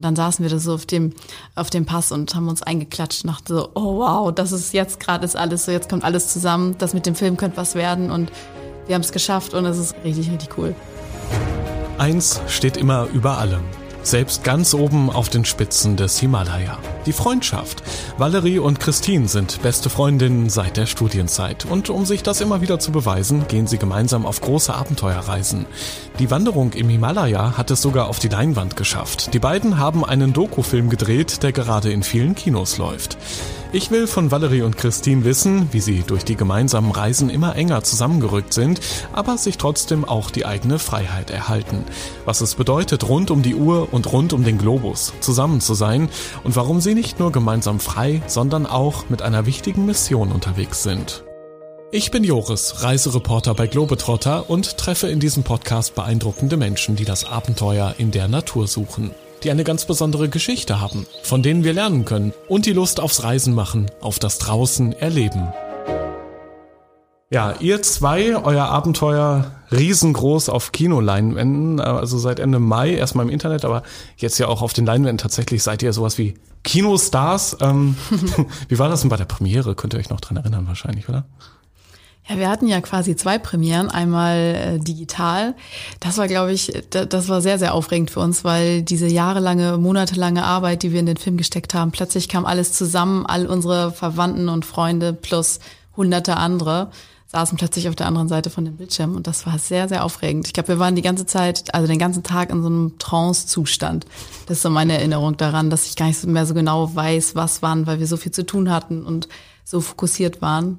dann saßen wir da so auf dem, auf dem Pass und haben uns eingeklatscht und dachten so, oh wow, das ist jetzt gerade ist alles so, jetzt kommt alles zusammen, das mit dem Film könnte was werden und wir haben es geschafft und es ist richtig, richtig cool. Eins steht immer über allem selbst ganz oben auf den Spitzen des Himalaya. Die Freundschaft. Valerie und Christine sind beste Freundinnen seit der Studienzeit und um sich das immer wieder zu beweisen, gehen sie gemeinsam auf große Abenteuerreisen. Die Wanderung im Himalaya hat es sogar auf die Leinwand geschafft. Die beiden haben einen Dokufilm gedreht, der gerade in vielen Kinos läuft. Ich will von Valerie und Christine wissen, wie sie durch die gemeinsamen Reisen immer enger zusammengerückt sind, aber sich trotzdem auch die eigene Freiheit erhalten. Was es bedeutet, rund um die Uhr und rund um den Globus zusammen zu sein und warum sie nicht nur gemeinsam frei, sondern auch mit einer wichtigen Mission unterwegs sind. Ich bin Joris, Reisereporter bei Globetrotter und treffe in diesem Podcast beeindruckende Menschen, die das Abenteuer in der Natur suchen die eine ganz besondere Geschichte haben, von denen wir lernen können und die Lust aufs Reisen machen, auf das Draußen erleben. Ja, ihr zwei, euer Abenteuer riesengroß auf Kinoleinwänden, also seit Ende Mai erstmal im Internet, aber jetzt ja auch auf den Leinwänden tatsächlich seid ihr sowas wie Kinostars. Ähm, wie war das denn bei der Premiere? Könnt ihr euch noch dran erinnern wahrscheinlich, oder? Ja, wir hatten ja quasi zwei Premieren, einmal äh, digital. Das war, glaube ich, das war sehr, sehr aufregend für uns, weil diese jahrelange, monatelange Arbeit, die wir in den Film gesteckt haben, plötzlich kam alles zusammen, all unsere Verwandten und Freunde plus hunderte andere saßen plötzlich auf der anderen Seite von dem Bildschirm und das war sehr, sehr aufregend. Ich glaube, wir waren die ganze Zeit, also den ganzen Tag in so einem Trance-Zustand. Das ist so meine Erinnerung daran, dass ich gar nicht mehr so genau weiß, was wann, weil wir so viel zu tun hatten und so fokussiert waren.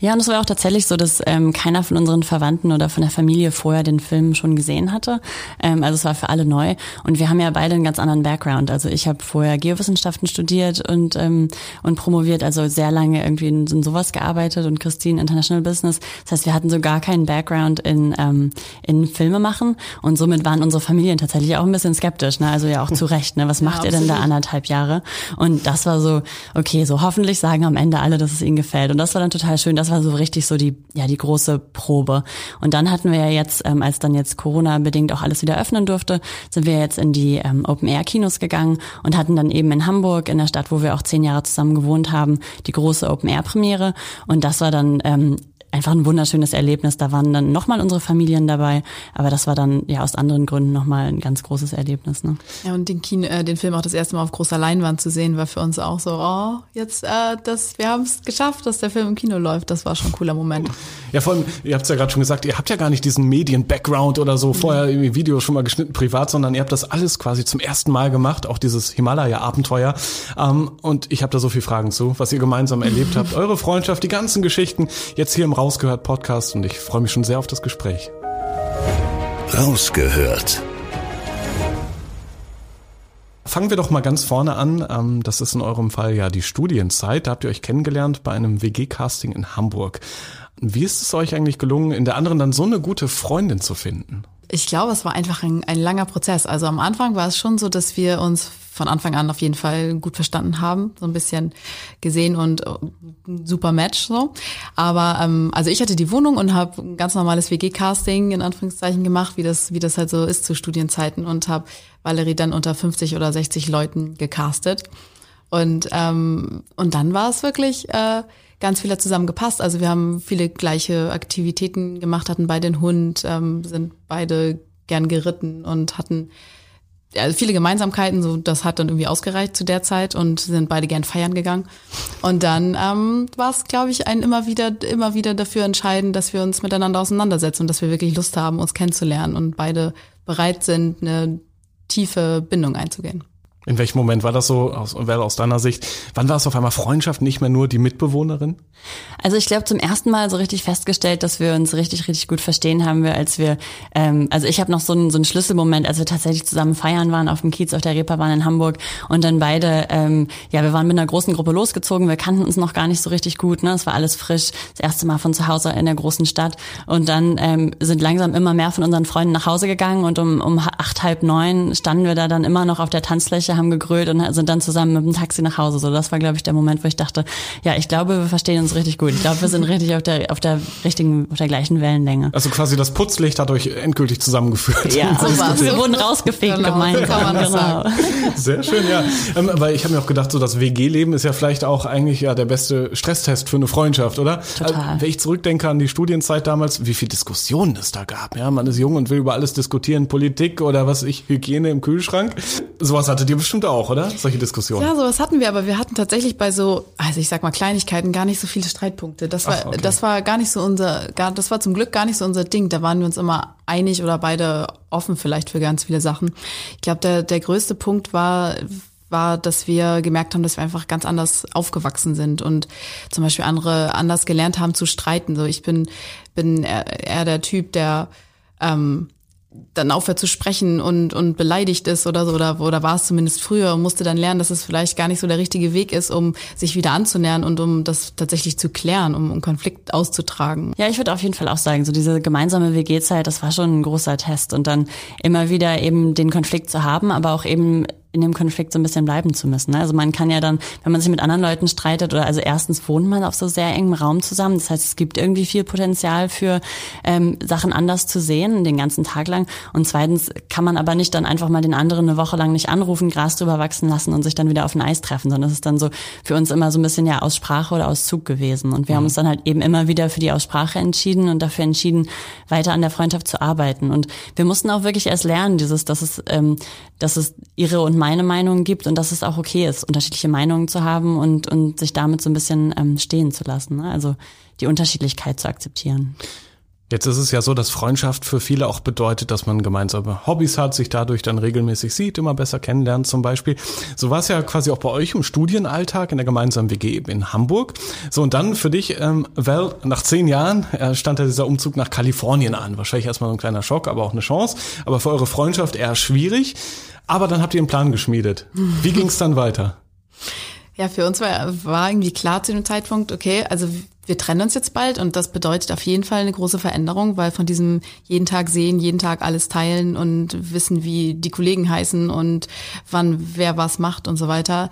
Ja, und es war auch tatsächlich so, dass ähm, keiner von unseren Verwandten oder von der Familie vorher den Film schon gesehen hatte. Ähm, also es war für alle neu. Und wir haben ja beide einen ganz anderen Background. Also ich habe vorher Geowissenschaften studiert und ähm, und promoviert, also sehr lange irgendwie in, in sowas gearbeitet und Christine International Business. Das heißt, wir hatten so gar keinen Background in ähm, in Filme machen und somit waren unsere Familien tatsächlich auch ein bisschen skeptisch. Ne? Also ja auch zu Recht. Ne? Was macht ja, ihr denn da anderthalb Jahre? Und das war so okay. So hoffentlich sagen am Ende alle dass es ihnen gefällt. Und das war dann total schön. Das war so richtig so die, ja, die große Probe. Und dann hatten wir ja jetzt, ähm, als dann jetzt Corona-bedingt auch alles wieder öffnen durfte, sind wir jetzt in die ähm, Open-Air-Kinos gegangen und hatten dann eben in Hamburg, in der Stadt, wo wir auch zehn Jahre zusammen gewohnt haben, die große Open-Air-Premiere. Und das war dann ähm, einfach ein wunderschönes Erlebnis. Da waren dann nochmal unsere Familien dabei, aber das war dann ja aus anderen Gründen nochmal ein ganz großes Erlebnis. Ne? Ja, und den, Kino, äh, den Film auch das erste Mal auf großer Leinwand zu sehen, war für uns auch so, oh, jetzt, äh, das, wir haben es geschafft, dass der Film im Kino läuft. Das war schon ein cooler Moment. Ja, vor allem, ihr habt es ja gerade schon gesagt, ihr habt ja gar nicht diesen Medien-Background oder so, vorher irgendwie Videos schon mal geschnitten privat, sondern ihr habt das alles quasi zum ersten Mal gemacht, auch dieses Himalaya-Abenteuer. Ähm, und ich habe da so viele Fragen zu, was ihr gemeinsam erlebt habt, eure Freundschaft, die ganzen Geschichten, jetzt hier im Raum Rausgehört Podcast und ich freue mich schon sehr auf das Gespräch. Rausgehört. Fangen wir doch mal ganz vorne an. Ähm, das ist in eurem Fall ja die Studienzeit. Da habt ihr euch kennengelernt bei einem WG-Casting in Hamburg. Wie ist es euch eigentlich gelungen, in der anderen dann so eine gute Freundin zu finden? Ich glaube, es war einfach ein, ein langer Prozess. Also am Anfang war es schon so, dass wir uns von Anfang an auf jeden Fall gut verstanden haben, so ein bisschen gesehen und äh, super Match so. Aber ähm, also ich hatte die Wohnung und habe ein ganz normales WG-Casting in Anführungszeichen gemacht, wie das wie das halt so ist zu Studienzeiten und habe Valerie dann unter 50 oder 60 Leuten gecastet. Und ähm, und dann war es wirklich äh, ganz viel zusammen gepasst. Also wir haben viele gleiche Aktivitäten gemacht, hatten beide einen Hund, ähm, sind beide gern geritten und hatten ja, viele Gemeinsamkeiten, so das hat dann irgendwie ausgereicht zu der Zeit und sind beide gern feiern gegangen. Und dann ähm, war es, glaube ich, ein immer wieder, immer wieder dafür entscheiden, dass wir uns miteinander auseinandersetzen und dass wir wirklich Lust haben, uns kennenzulernen und beide bereit sind, eine tiefe Bindung einzugehen. In welchem Moment war das so, aus, aus deiner Sicht? Wann war es auf einmal Freundschaft, nicht mehr nur die Mitbewohnerin? Also ich glaube zum ersten Mal so richtig festgestellt, dass wir uns richtig, richtig gut verstehen haben wir, als wir, ähm, also ich habe noch so einen, so einen Schlüsselmoment, als wir tatsächlich zusammen feiern waren auf dem Kiez auf der Reeperbahn in Hamburg und dann beide, ähm, ja, wir waren mit einer großen Gruppe losgezogen, wir kannten uns noch gar nicht so richtig gut, ne, es war alles frisch, das erste Mal von zu Hause in der großen Stadt und dann ähm, sind langsam immer mehr von unseren Freunden nach Hause gegangen und um, um acht, halb neun standen wir da dann immer noch auf der Tanzfläche, haben gegrölt und sind dann zusammen mit dem Taxi nach Hause. So, das war, glaube ich, der Moment, wo ich dachte, ja, ich glaube, wir verstehen uns richtig gut. Ich glaube, wir sind richtig auf der, auf der richtigen, auf der gleichen Wellenlänge. Also quasi das Putzlicht hat euch endgültig zusammengeführt. Ja, so wir wurden rausgefegt genau, gemeinsam. Genau. Sehr schön, ja. Ähm, weil ich habe mir auch gedacht, so das WG-Leben ist ja vielleicht auch eigentlich ja der beste Stresstest für eine Freundschaft, oder? Total. Also, wenn ich zurückdenke an die Studienzeit damals, wie viel Diskussionen es da gab. Ja, man ist jung und will über alles diskutieren, Politik oder was ich, Hygiene im Kühlschrank. Sowas hattet ihr bestimmt auch, oder? Solche Diskussionen. Ja, sowas hatten wir, aber wir hatten tatsächlich bei so, also ich sag mal Kleinigkeiten gar nicht so viele Streitpunkte. Das war, Ach, okay. das war gar nicht so unser, gar, das war zum Glück gar nicht so unser Ding. Da waren wir uns immer einig oder beide offen vielleicht für ganz viele Sachen. Ich glaube, der, der größte Punkt war, war, dass wir gemerkt haben, dass wir einfach ganz anders aufgewachsen sind und zum Beispiel andere anders gelernt haben zu streiten. So ich bin bin eher, eher der Typ, der ähm, dann aufhört zu sprechen und, und beleidigt ist oder so, oder, oder war es zumindest früher und musste dann lernen, dass es vielleicht gar nicht so der richtige Weg ist, um sich wieder anzunähern und um das tatsächlich zu klären, um, um Konflikt auszutragen. Ja, ich würde auf jeden Fall auch sagen, so diese gemeinsame WG-Zeit, das war schon ein großer Test und dann immer wieder eben den Konflikt zu haben, aber auch eben in dem Konflikt so ein bisschen bleiben zu müssen. Ne? Also man kann ja dann, wenn man sich mit anderen Leuten streitet oder also erstens wohnt man auf so sehr engem Raum zusammen. Das heißt, es gibt irgendwie viel Potenzial für ähm, Sachen anders zu sehen den ganzen Tag lang. Und zweitens kann man aber nicht dann einfach mal den anderen eine Woche lang nicht anrufen, Gras drüber wachsen lassen und sich dann wieder auf ein Eis treffen, sondern es ist dann so für uns immer so ein bisschen ja aus Sprache oder aus Zug gewesen. Und wir mhm. haben uns dann halt eben immer wieder für die Aussprache entschieden und dafür entschieden, weiter an der Freundschaft zu arbeiten. Und wir mussten auch wirklich erst lernen, dieses, dass es, ähm, dass es ihre und meine Meinung gibt und dass es auch okay ist, unterschiedliche Meinungen zu haben und, und sich damit so ein bisschen ähm, stehen zu lassen. Ne? Also die Unterschiedlichkeit zu akzeptieren. Jetzt ist es ja so, dass Freundschaft für viele auch bedeutet, dass man gemeinsame Hobbys hat, sich dadurch dann regelmäßig sieht, immer besser kennenlernt zum Beispiel. So war es ja quasi auch bei euch im Studienalltag in der gemeinsamen WG in Hamburg. So und dann für dich, ähm, Val, nach zehn Jahren äh, stand ja dieser Umzug nach Kalifornien an. Wahrscheinlich erstmal so ein kleiner Schock, aber auch eine Chance. Aber für eure Freundschaft eher schwierig. Aber dann habt ihr einen Plan geschmiedet. Wie ging es dann weiter? Ja, für uns war, war irgendwie klar zu dem Zeitpunkt, okay, also wir trennen uns jetzt bald und das bedeutet auf jeden Fall eine große Veränderung, weil von diesem jeden Tag sehen, jeden Tag alles teilen und wissen, wie die Kollegen heißen und wann wer was macht und so weiter,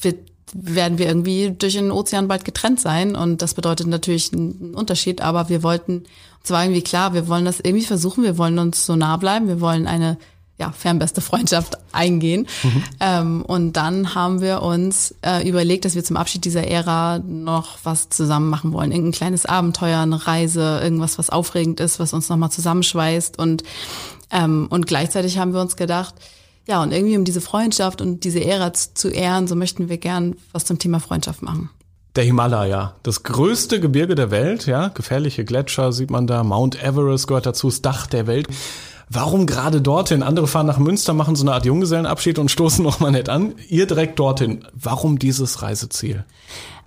wird werden wir irgendwie durch den Ozean bald getrennt sein und das bedeutet natürlich einen Unterschied, aber wir wollten, es war irgendwie klar, wir wollen das irgendwie versuchen, wir wollen uns so nah bleiben, wir wollen eine ja, fernbeste Freundschaft eingehen. Mhm. Ähm, und dann haben wir uns äh, überlegt, dass wir zum Abschied dieser Ära noch was zusammen machen wollen. Irgendein kleines Abenteuer, eine Reise, irgendwas, was aufregend ist, was uns nochmal zusammenschweißt. Und, ähm, und gleichzeitig haben wir uns gedacht, ja, und irgendwie um diese Freundschaft und diese Ära zu ehren, so möchten wir gern was zum Thema Freundschaft machen. Der Himalaya, das größte Gebirge der Welt, ja, gefährliche Gletscher sieht man da, Mount Everest gehört dazu, das Dach der Welt. Warum gerade dorthin? Andere fahren nach Münster, machen so eine Art Junggesellenabschied und stoßen noch mal nett an. Ihr direkt dorthin. Warum dieses Reiseziel?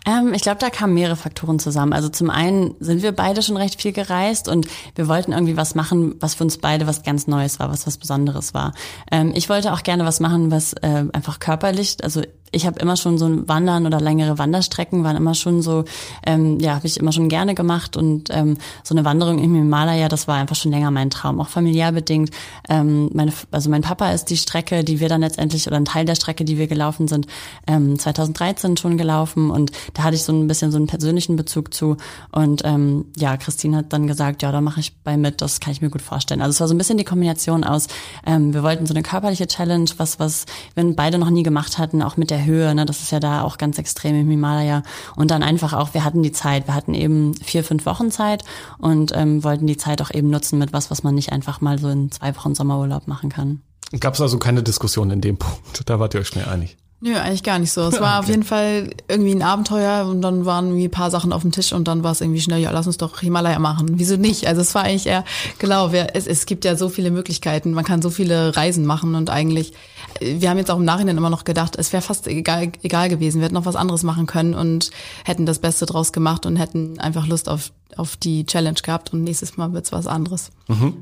Ähm, ich glaube, da kamen mehrere Faktoren zusammen. Also zum einen sind wir beide schon recht viel gereist und wir wollten irgendwie was machen, was für uns beide was ganz Neues war, was was Besonderes war. Ähm, ich wollte auch gerne was machen, was äh, einfach körperlich, also ich habe immer schon so ein Wandern oder längere Wanderstrecken waren immer schon so, ähm, ja, habe ich immer schon gerne gemacht und ähm, so eine Wanderung im Himalaya, das war einfach schon länger mein Traum, auch familiär bedingt. Ähm, meine, also mein Papa ist die Strecke, die wir dann letztendlich oder ein Teil der Strecke, die wir gelaufen sind, ähm, 2013 schon gelaufen und da hatte ich so ein bisschen so einen persönlichen Bezug zu und ähm, ja, Christine hat dann gesagt, ja, da mache ich bei mit, das kann ich mir gut vorstellen. Also es war so ein bisschen die Kombination aus, ähm, wir wollten so eine körperliche Challenge, was was wir beide noch nie gemacht hatten, auch mit der der Höhe, ne, das ist ja da auch ganz extrem im Himalaya. Und dann einfach auch, wir hatten die Zeit, wir hatten eben vier, fünf Wochen Zeit und ähm, wollten die Zeit auch eben nutzen mit was, was man nicht einfach mal so in zwei Wochen Sommerurlaub machen kann. Gab es also keine Diskussion in dem Punkt? Da wart ihr euch schnell einig. Nö, eigentlich gar nicht so. Es war okay. auf jeden Fall irgendwie ein Abenteuer und dann waren irgendwie ein paar Sachen auf dem Tisch und dann war es irgendwie schnell, ja, lass uns doch Himalaya machen. Wieso nicht? Also es war eigentlich eher, genau, es, es gibt ja so viele Möglichkeiten, man kann so viele Reisen machen und eigentlich wir haben jetzt auch im Nachhinein immer noch gedacht, es wäre fast egal, egal gewesen. Wir hätten noch was anderes machen können und hätten das Beste draus gemacht und hätten einfach Lust auf, auf die Challenge gehabt und nächstes Mal wird's was anderes. Mhm.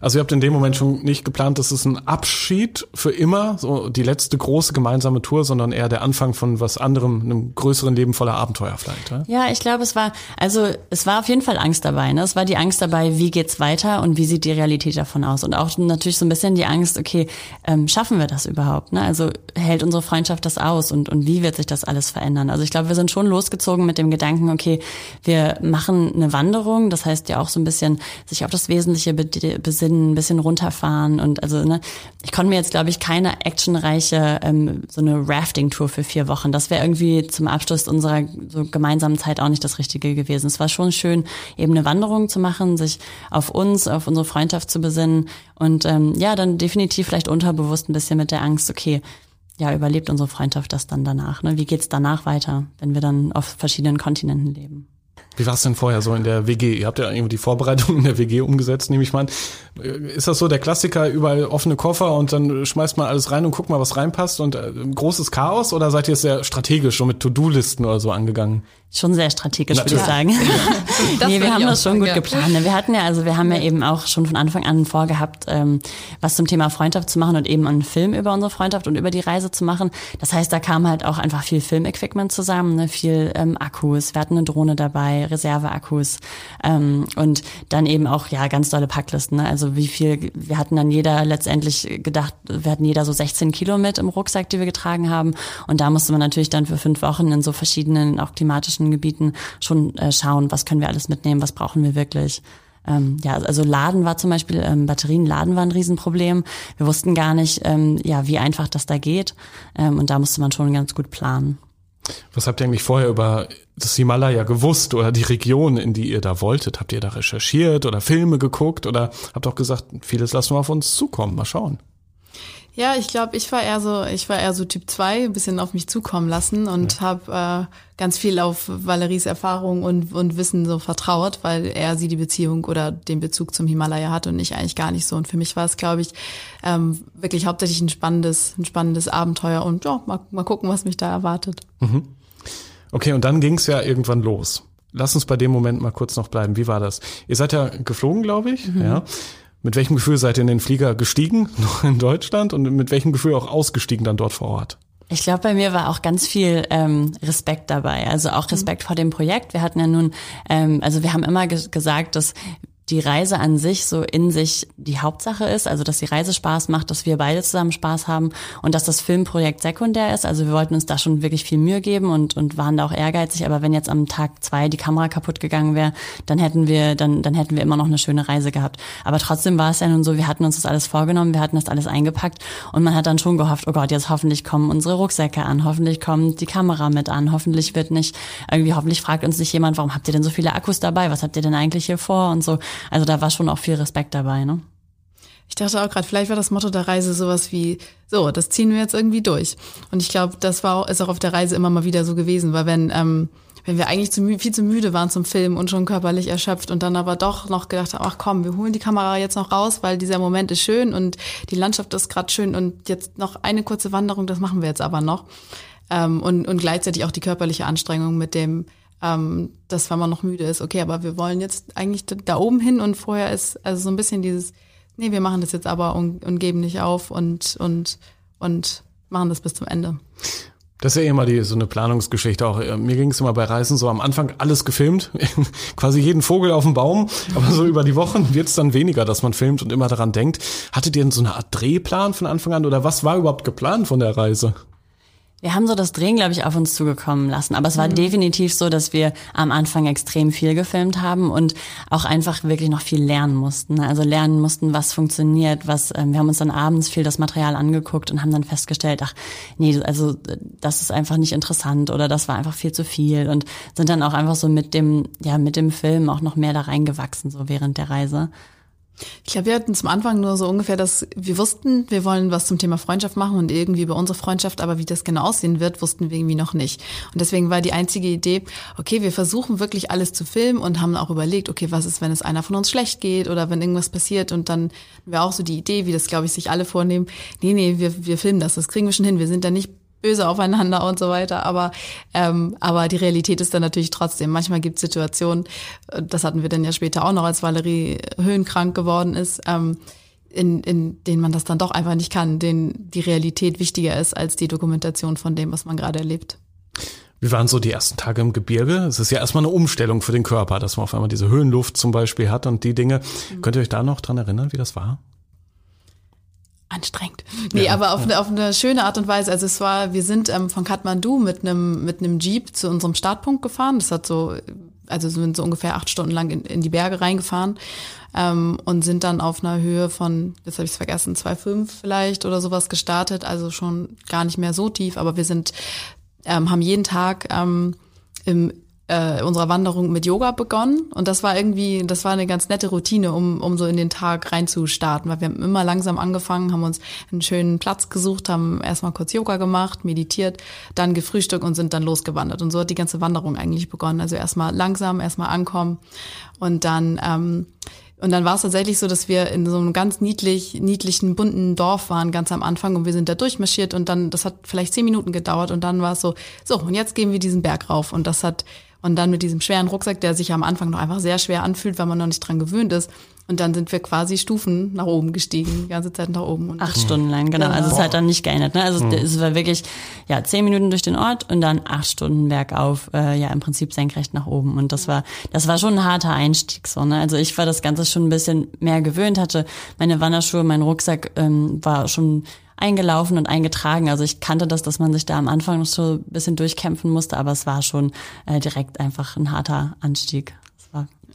Also ihr habt in dem Moment schon nicht geplant, dass es ein Abschied für immer, so die letzte große gemeinsame Tour, sondern eher der Anfang von was anderem, einem größeren Leben voller Abenteuer vielleicht. Ja, ja ich glaube, es war, also es war auf jeden Fall Angst dabei. Ne? Es war die Angst dabei, wie geht's weiter und wie sieht die Realität davon aus. Und auch natürlich so ein bisschen die Angst, okay, ähm, schaffen wir das überhaupt? Ne? Also hält unsere Freundschaft das aus und, und wie wird sich das alles verändern? Also ich glaube, wir sind schon losgezogen mit dem Gedanken, okay, wir machen eine Wanderung, das heißt ja auch so ein bisschen sich auf das Wesentliche besinnen, ein bisschen runterfahren und also ne, ich konnte mir jetzt glaube ich keine actionreiche ähm, so eine Rafting-Tour für vier Wochen. Das wäre irgendwie zum Abschluss unserer so gemeinsamen Zeit auch nicht das Richtige gewesen. Es war schon schön, eben eine Wanderung zu machen, sich auf uns, auf unsere Freundschaft zu besinnen und ähm, ja, dann definitiv vielleicht unterbewusst ein bisschen mit der Angst, okay, ja, überlebt unsere Freundschaft das dann danach? Ne? Wie geht's danach weiter, wenn wir dann auf verschiedenen Kontinenten leben? Wie war es denn vorher so in der WG? Ihr habt ja irgendwie die Vorbereitung in der WG umgesetzt, nehme ich mal an. Ist das so der Klassiker, überall offene Koffer und dann schmeißt man alles rein und guckt mal, was reinpasst und äh, großes Chaos oder seid ihr sehr strategisch so mit To-Do-Listen oder so angegangen? Schon sehr strategisch, würde ich sagen. Ja. nee, wir haben das schon sagen, gut ja. geplant. Wir hatten ja, also wir haben ja eben auch schon von Anfang an vorgehabt, ähm, was zum Thema Freundschaft zu machen und eben einen Film über unsere Freundschaft und über die Reise zu machen. Das heißt, da kam halt auch einfach viel Filmequipment zusammen, ne? viel ähm, Akkus. Wir hatten eine Drohne dabei, Reserveakkus ähm, und dann eben auch ja ganz tolle Packlisten. Ne? Also wie viel, wir hatten dann jeder letztendlich gedacht, wir hatten jeder so 16 Kilo mit im Rucksack, die wir getragen haben. Und da musste man natürlich dann für fünf Wochen in so verschiedenen, auch klimatischen Gebieten schon äh, schauen, was können wir alles mitnehmen, was brauchen wir wirklich. Ähm, ja, also Laden war zum Beispiel, ähm, Batterien laden war ein Riesenproblem. Wir wussten gar nicht, ähm, ja, wie einfach das da geht. Ähm, und da musste man schon ganz gut planen. Was habt ihr eigentlich vorher über das Himalaya gewusst oder die Region, in die ihr da wolltet? Habt ihr da recherchiert oder Filme geguckt oder habt auch gesagt, vieles lassen wir auf uns zukommen, mal schauen? Ja, ich glaube, ich war eher so, ich war eher so Typ 2, ein bisschen auf mich zukommen lassen und ja. habe äh, ganz viel auf Valeries Erfahrung und, und Wissen so vertraut, weil er sie die Beziehung oder den Bezug zum Himalaya hat und ich eigentlich gar nicht so. Und für mich war es, glaube ich, ähm, wirklich hauptsächlich ein spannendes, ein spannendes Abenteuer und ja, mal, mal gucken, was mich da erwartet. Mhm. Okay, und dann ging es ja irgendwann los. Lass uns bei dem Moment mal kurz noch bleiben. Wie war das? Ihr seid ja geflogen, glaube ich, mhm. ja. Mit welchem Gefühl seid ihr in den Flieger gestiegen, noch in Deutschland, und mit welchem Gefühl auch ausgestiegen dann dort vor Ort? Ich glaube, bei mir war auch ganz viel ähm, Respekt dabei. Also auch Respekt mhm. vor dem Projekt. Wir hatten ja nun, ähm, also wir haben immer gesagt, dass die Reise an sich so in sich die Hauptsache ist, also dass die Reise Spaß macht, dass wir beide zusammen Spaß haben und dass das Filmprojekt sekundär ist. Also wir wollten uns da schon wirklich viel Mühe geben und, und waren da auch ehrgeizig, aber wenn jetzt am Tag zwei die Kamera kaputt gegangen wäre, dann hätten wir, dann, dann hätten wir immer noch eine schöne Reise gehabt. Aber trotzdem war es ja nun so, wir hatten uns das alles vorgenommen, wir hatten das alles eingepackt und man hat dann schon gehofft, oh Gott, jetzt hoffentlich kommen unsere Rucksäcke an, hoffentlich kommt die Kamera mit an, hoffentlich wird nicht, irgendwie hoffentlich fragt uns nicht jemand, warum habt ihr denn so viele Akkus dabei, was habt ihr denn eigentlich hier vor und so. Also da war schon auch viel Respekt dabei, ne? Ich dachte auch gerade, vielleicht war das Motto der Reise sowas wie, so, das ziehen wir jetzt irgendwie durch. Und ich glaube, das war auch, ist auch auf der Reise immer mal wieder so gewesen, weil wenn, ähm, wenn wir eigentlich zu, viel zu müde waren zum Filmen und schon körperlich erschöpft und dann aber doch noch gedacht haben, ach komm, wir holen die Kamera jetzt noch raus, weil dieser Moment ist schön und die Landschaft ist gerade schön und jetzt noch eine kurze Wanderung, das machen wir jetzt aber noch. Ähm, und, und gleichzeitig auch die körperliche Anstrengung mit dem, ähm, dass wenn man noch müde ist, okay, aber wir wollen jetzt eigentlich da oben hin und vorher ist also so ein bisschen dieses, nee, wir machen das jetzt aber und, und geben nicht auf und, und, und machen das bis zum Ende. Das ist ja immer die, so eine Planungsgeschichte auch. Mir ging es immer bei Reisen so am Anfang alles gefilmt, quasi jeden Vogel auf dem Baum, aber so über die Wochen wird es dann weniger, dass man filmt und immer daran denkt. Hattet ihr denn so eine Art Drehplan von Anfang an oder was war überhaupt geplant von der Reise? Wir haben so das Drehen, glaube ich, auf uns zugekommen lassen. Aber es war mhm. definitiv so, dass wir am Anfang extrem viel gefilmt haben und auch einfach wirklich noch viel lernen mussten. Also lernen mussten, was funktioniert, was, ähm, wir haben uns dann abends viel das Material angeguckt und haben dann festgestellt, ach, nee, also das ist einfach nicht interessant oder das war einfach viel zu viel und sind dann auch einfach so mit dem, ja, mit dem Film auch noch mehr da reingewachsen, so während der Reise. Ich glaube, wir hatten zum Anfang nur so ungefähr, dass wir wussten, wir wollen was zum Thema Freundschaft machen und irgendwie über unsere Freundschaft, aber wie das genau aussehen wird, wussten wir irgendwie noch nicht. Und deswegen war die einzige Idee, okay, wir versuchen wirklich alles zu filmen und haben auch überlegt, okay, was ist, wenn es einer von uns schlecht geht oder wenn irgendwas passiert? Und dann wäre auch so die Idee, wie das, glaube ich, sich alle vornehmen, nee, nee, wir, wir filmen das, das kriegen wir schon hin, wir sind da nicht böse aufeinander und so weiter. Aber, ähm, aber die Realität ist dann natürlich trotzdem. Manchmal gibt es Situationen, äh, das hatten wir dann ja später auch noch, als Valerie höhenkrank geworden ist, ähm, in, in denen man das dann doch einfach nicht kann, denen die Realität wichtiger ist als die Dokumentation von dem, was man gerade erlebt. Wie waren so die ersten Tage im Gebirge? Es ist ja erstmal eine Umstellung für den Körper, dass man auf einmal diese Höhenluft zum Beispiel hat und die Dinge. Mhm. Könnt ihr euch da noch dran erinnern, wie das war? Anstrengend. Nee, ja, aber auf, ja. eine, auf eine schöne Art und Weise. Also es war, wir sind ähm, von Kathmandu mit einem mit einem Jeep zu unserem Startpunkt gefahren. Das hat so, also sind so ungefähr acht Stunden lang in, in die Berge reingefahren ähm, und sind dann auf einer Höhe von, jetzt habe ich es vergessen, 2,5 vielleicht oder sowas gestartet. Also schon gar nicht mehr so tief, aber wir sind, ähm, haben jeden Tag ähm, im äh, unserer Wanderung mit Yoga begonnen und das war irgendwie, das war eine ganz nette Routine, um, um so in den Tag reinzustarten, weil wir haben immer langsam angefangen, haben uns einen schönen Platz gesucht, haben erstmal kurz Yoga gemacht, meditiert, dann gefrühstückt und sind dann losgewandert und so hat die ganze Wanderung eigentlich begonnen. Also erstmal langsam, erstmal ankommen und dann ähm, und dann war es tatsächlich so, dass wir in so einem ganz niedlich, niedlichen, bunten Dorf waren, ganz am Anfang. Und wir sind da durchmarschiert und dann, das hat vielleicht zehn Minuten gedauert und dann war es so, so, und jetzt gehen wir diesen Berg rauf. Und das hat und dann mit diesem schweren Rucksack, der sich am Anfang noch einfach sehr schwer anfühlt, weil man noch nicht dran gewöhnt ist. Und dann sind wir quasi Stufen nach oben gestiegen, die ganze Zeit nach oben. Und acht mhm. Stunden lang, genau. Ja. Also es hat dann nicht geändert. Ne? Also mhm. es war wirklich ja zehn Minuten durch den Ort und dann acht Stunden bergauf, äh, ja im Prinzip senkrecht nach oben. Und das war das war schon ein harter Einstieg so. Ne? Also ich war das Ganze schon ein bisschen mehr gewöhnt, hatte meine Wanderschuhe, mein Rucksack ähm, war schon eingelaufen und eingetragen. Also ich kannte das, dass man sich da am Anfang noch so ein bisschen durchkämpfen musste, aber es war schon äh, direkt einfach ein harter Anstieg.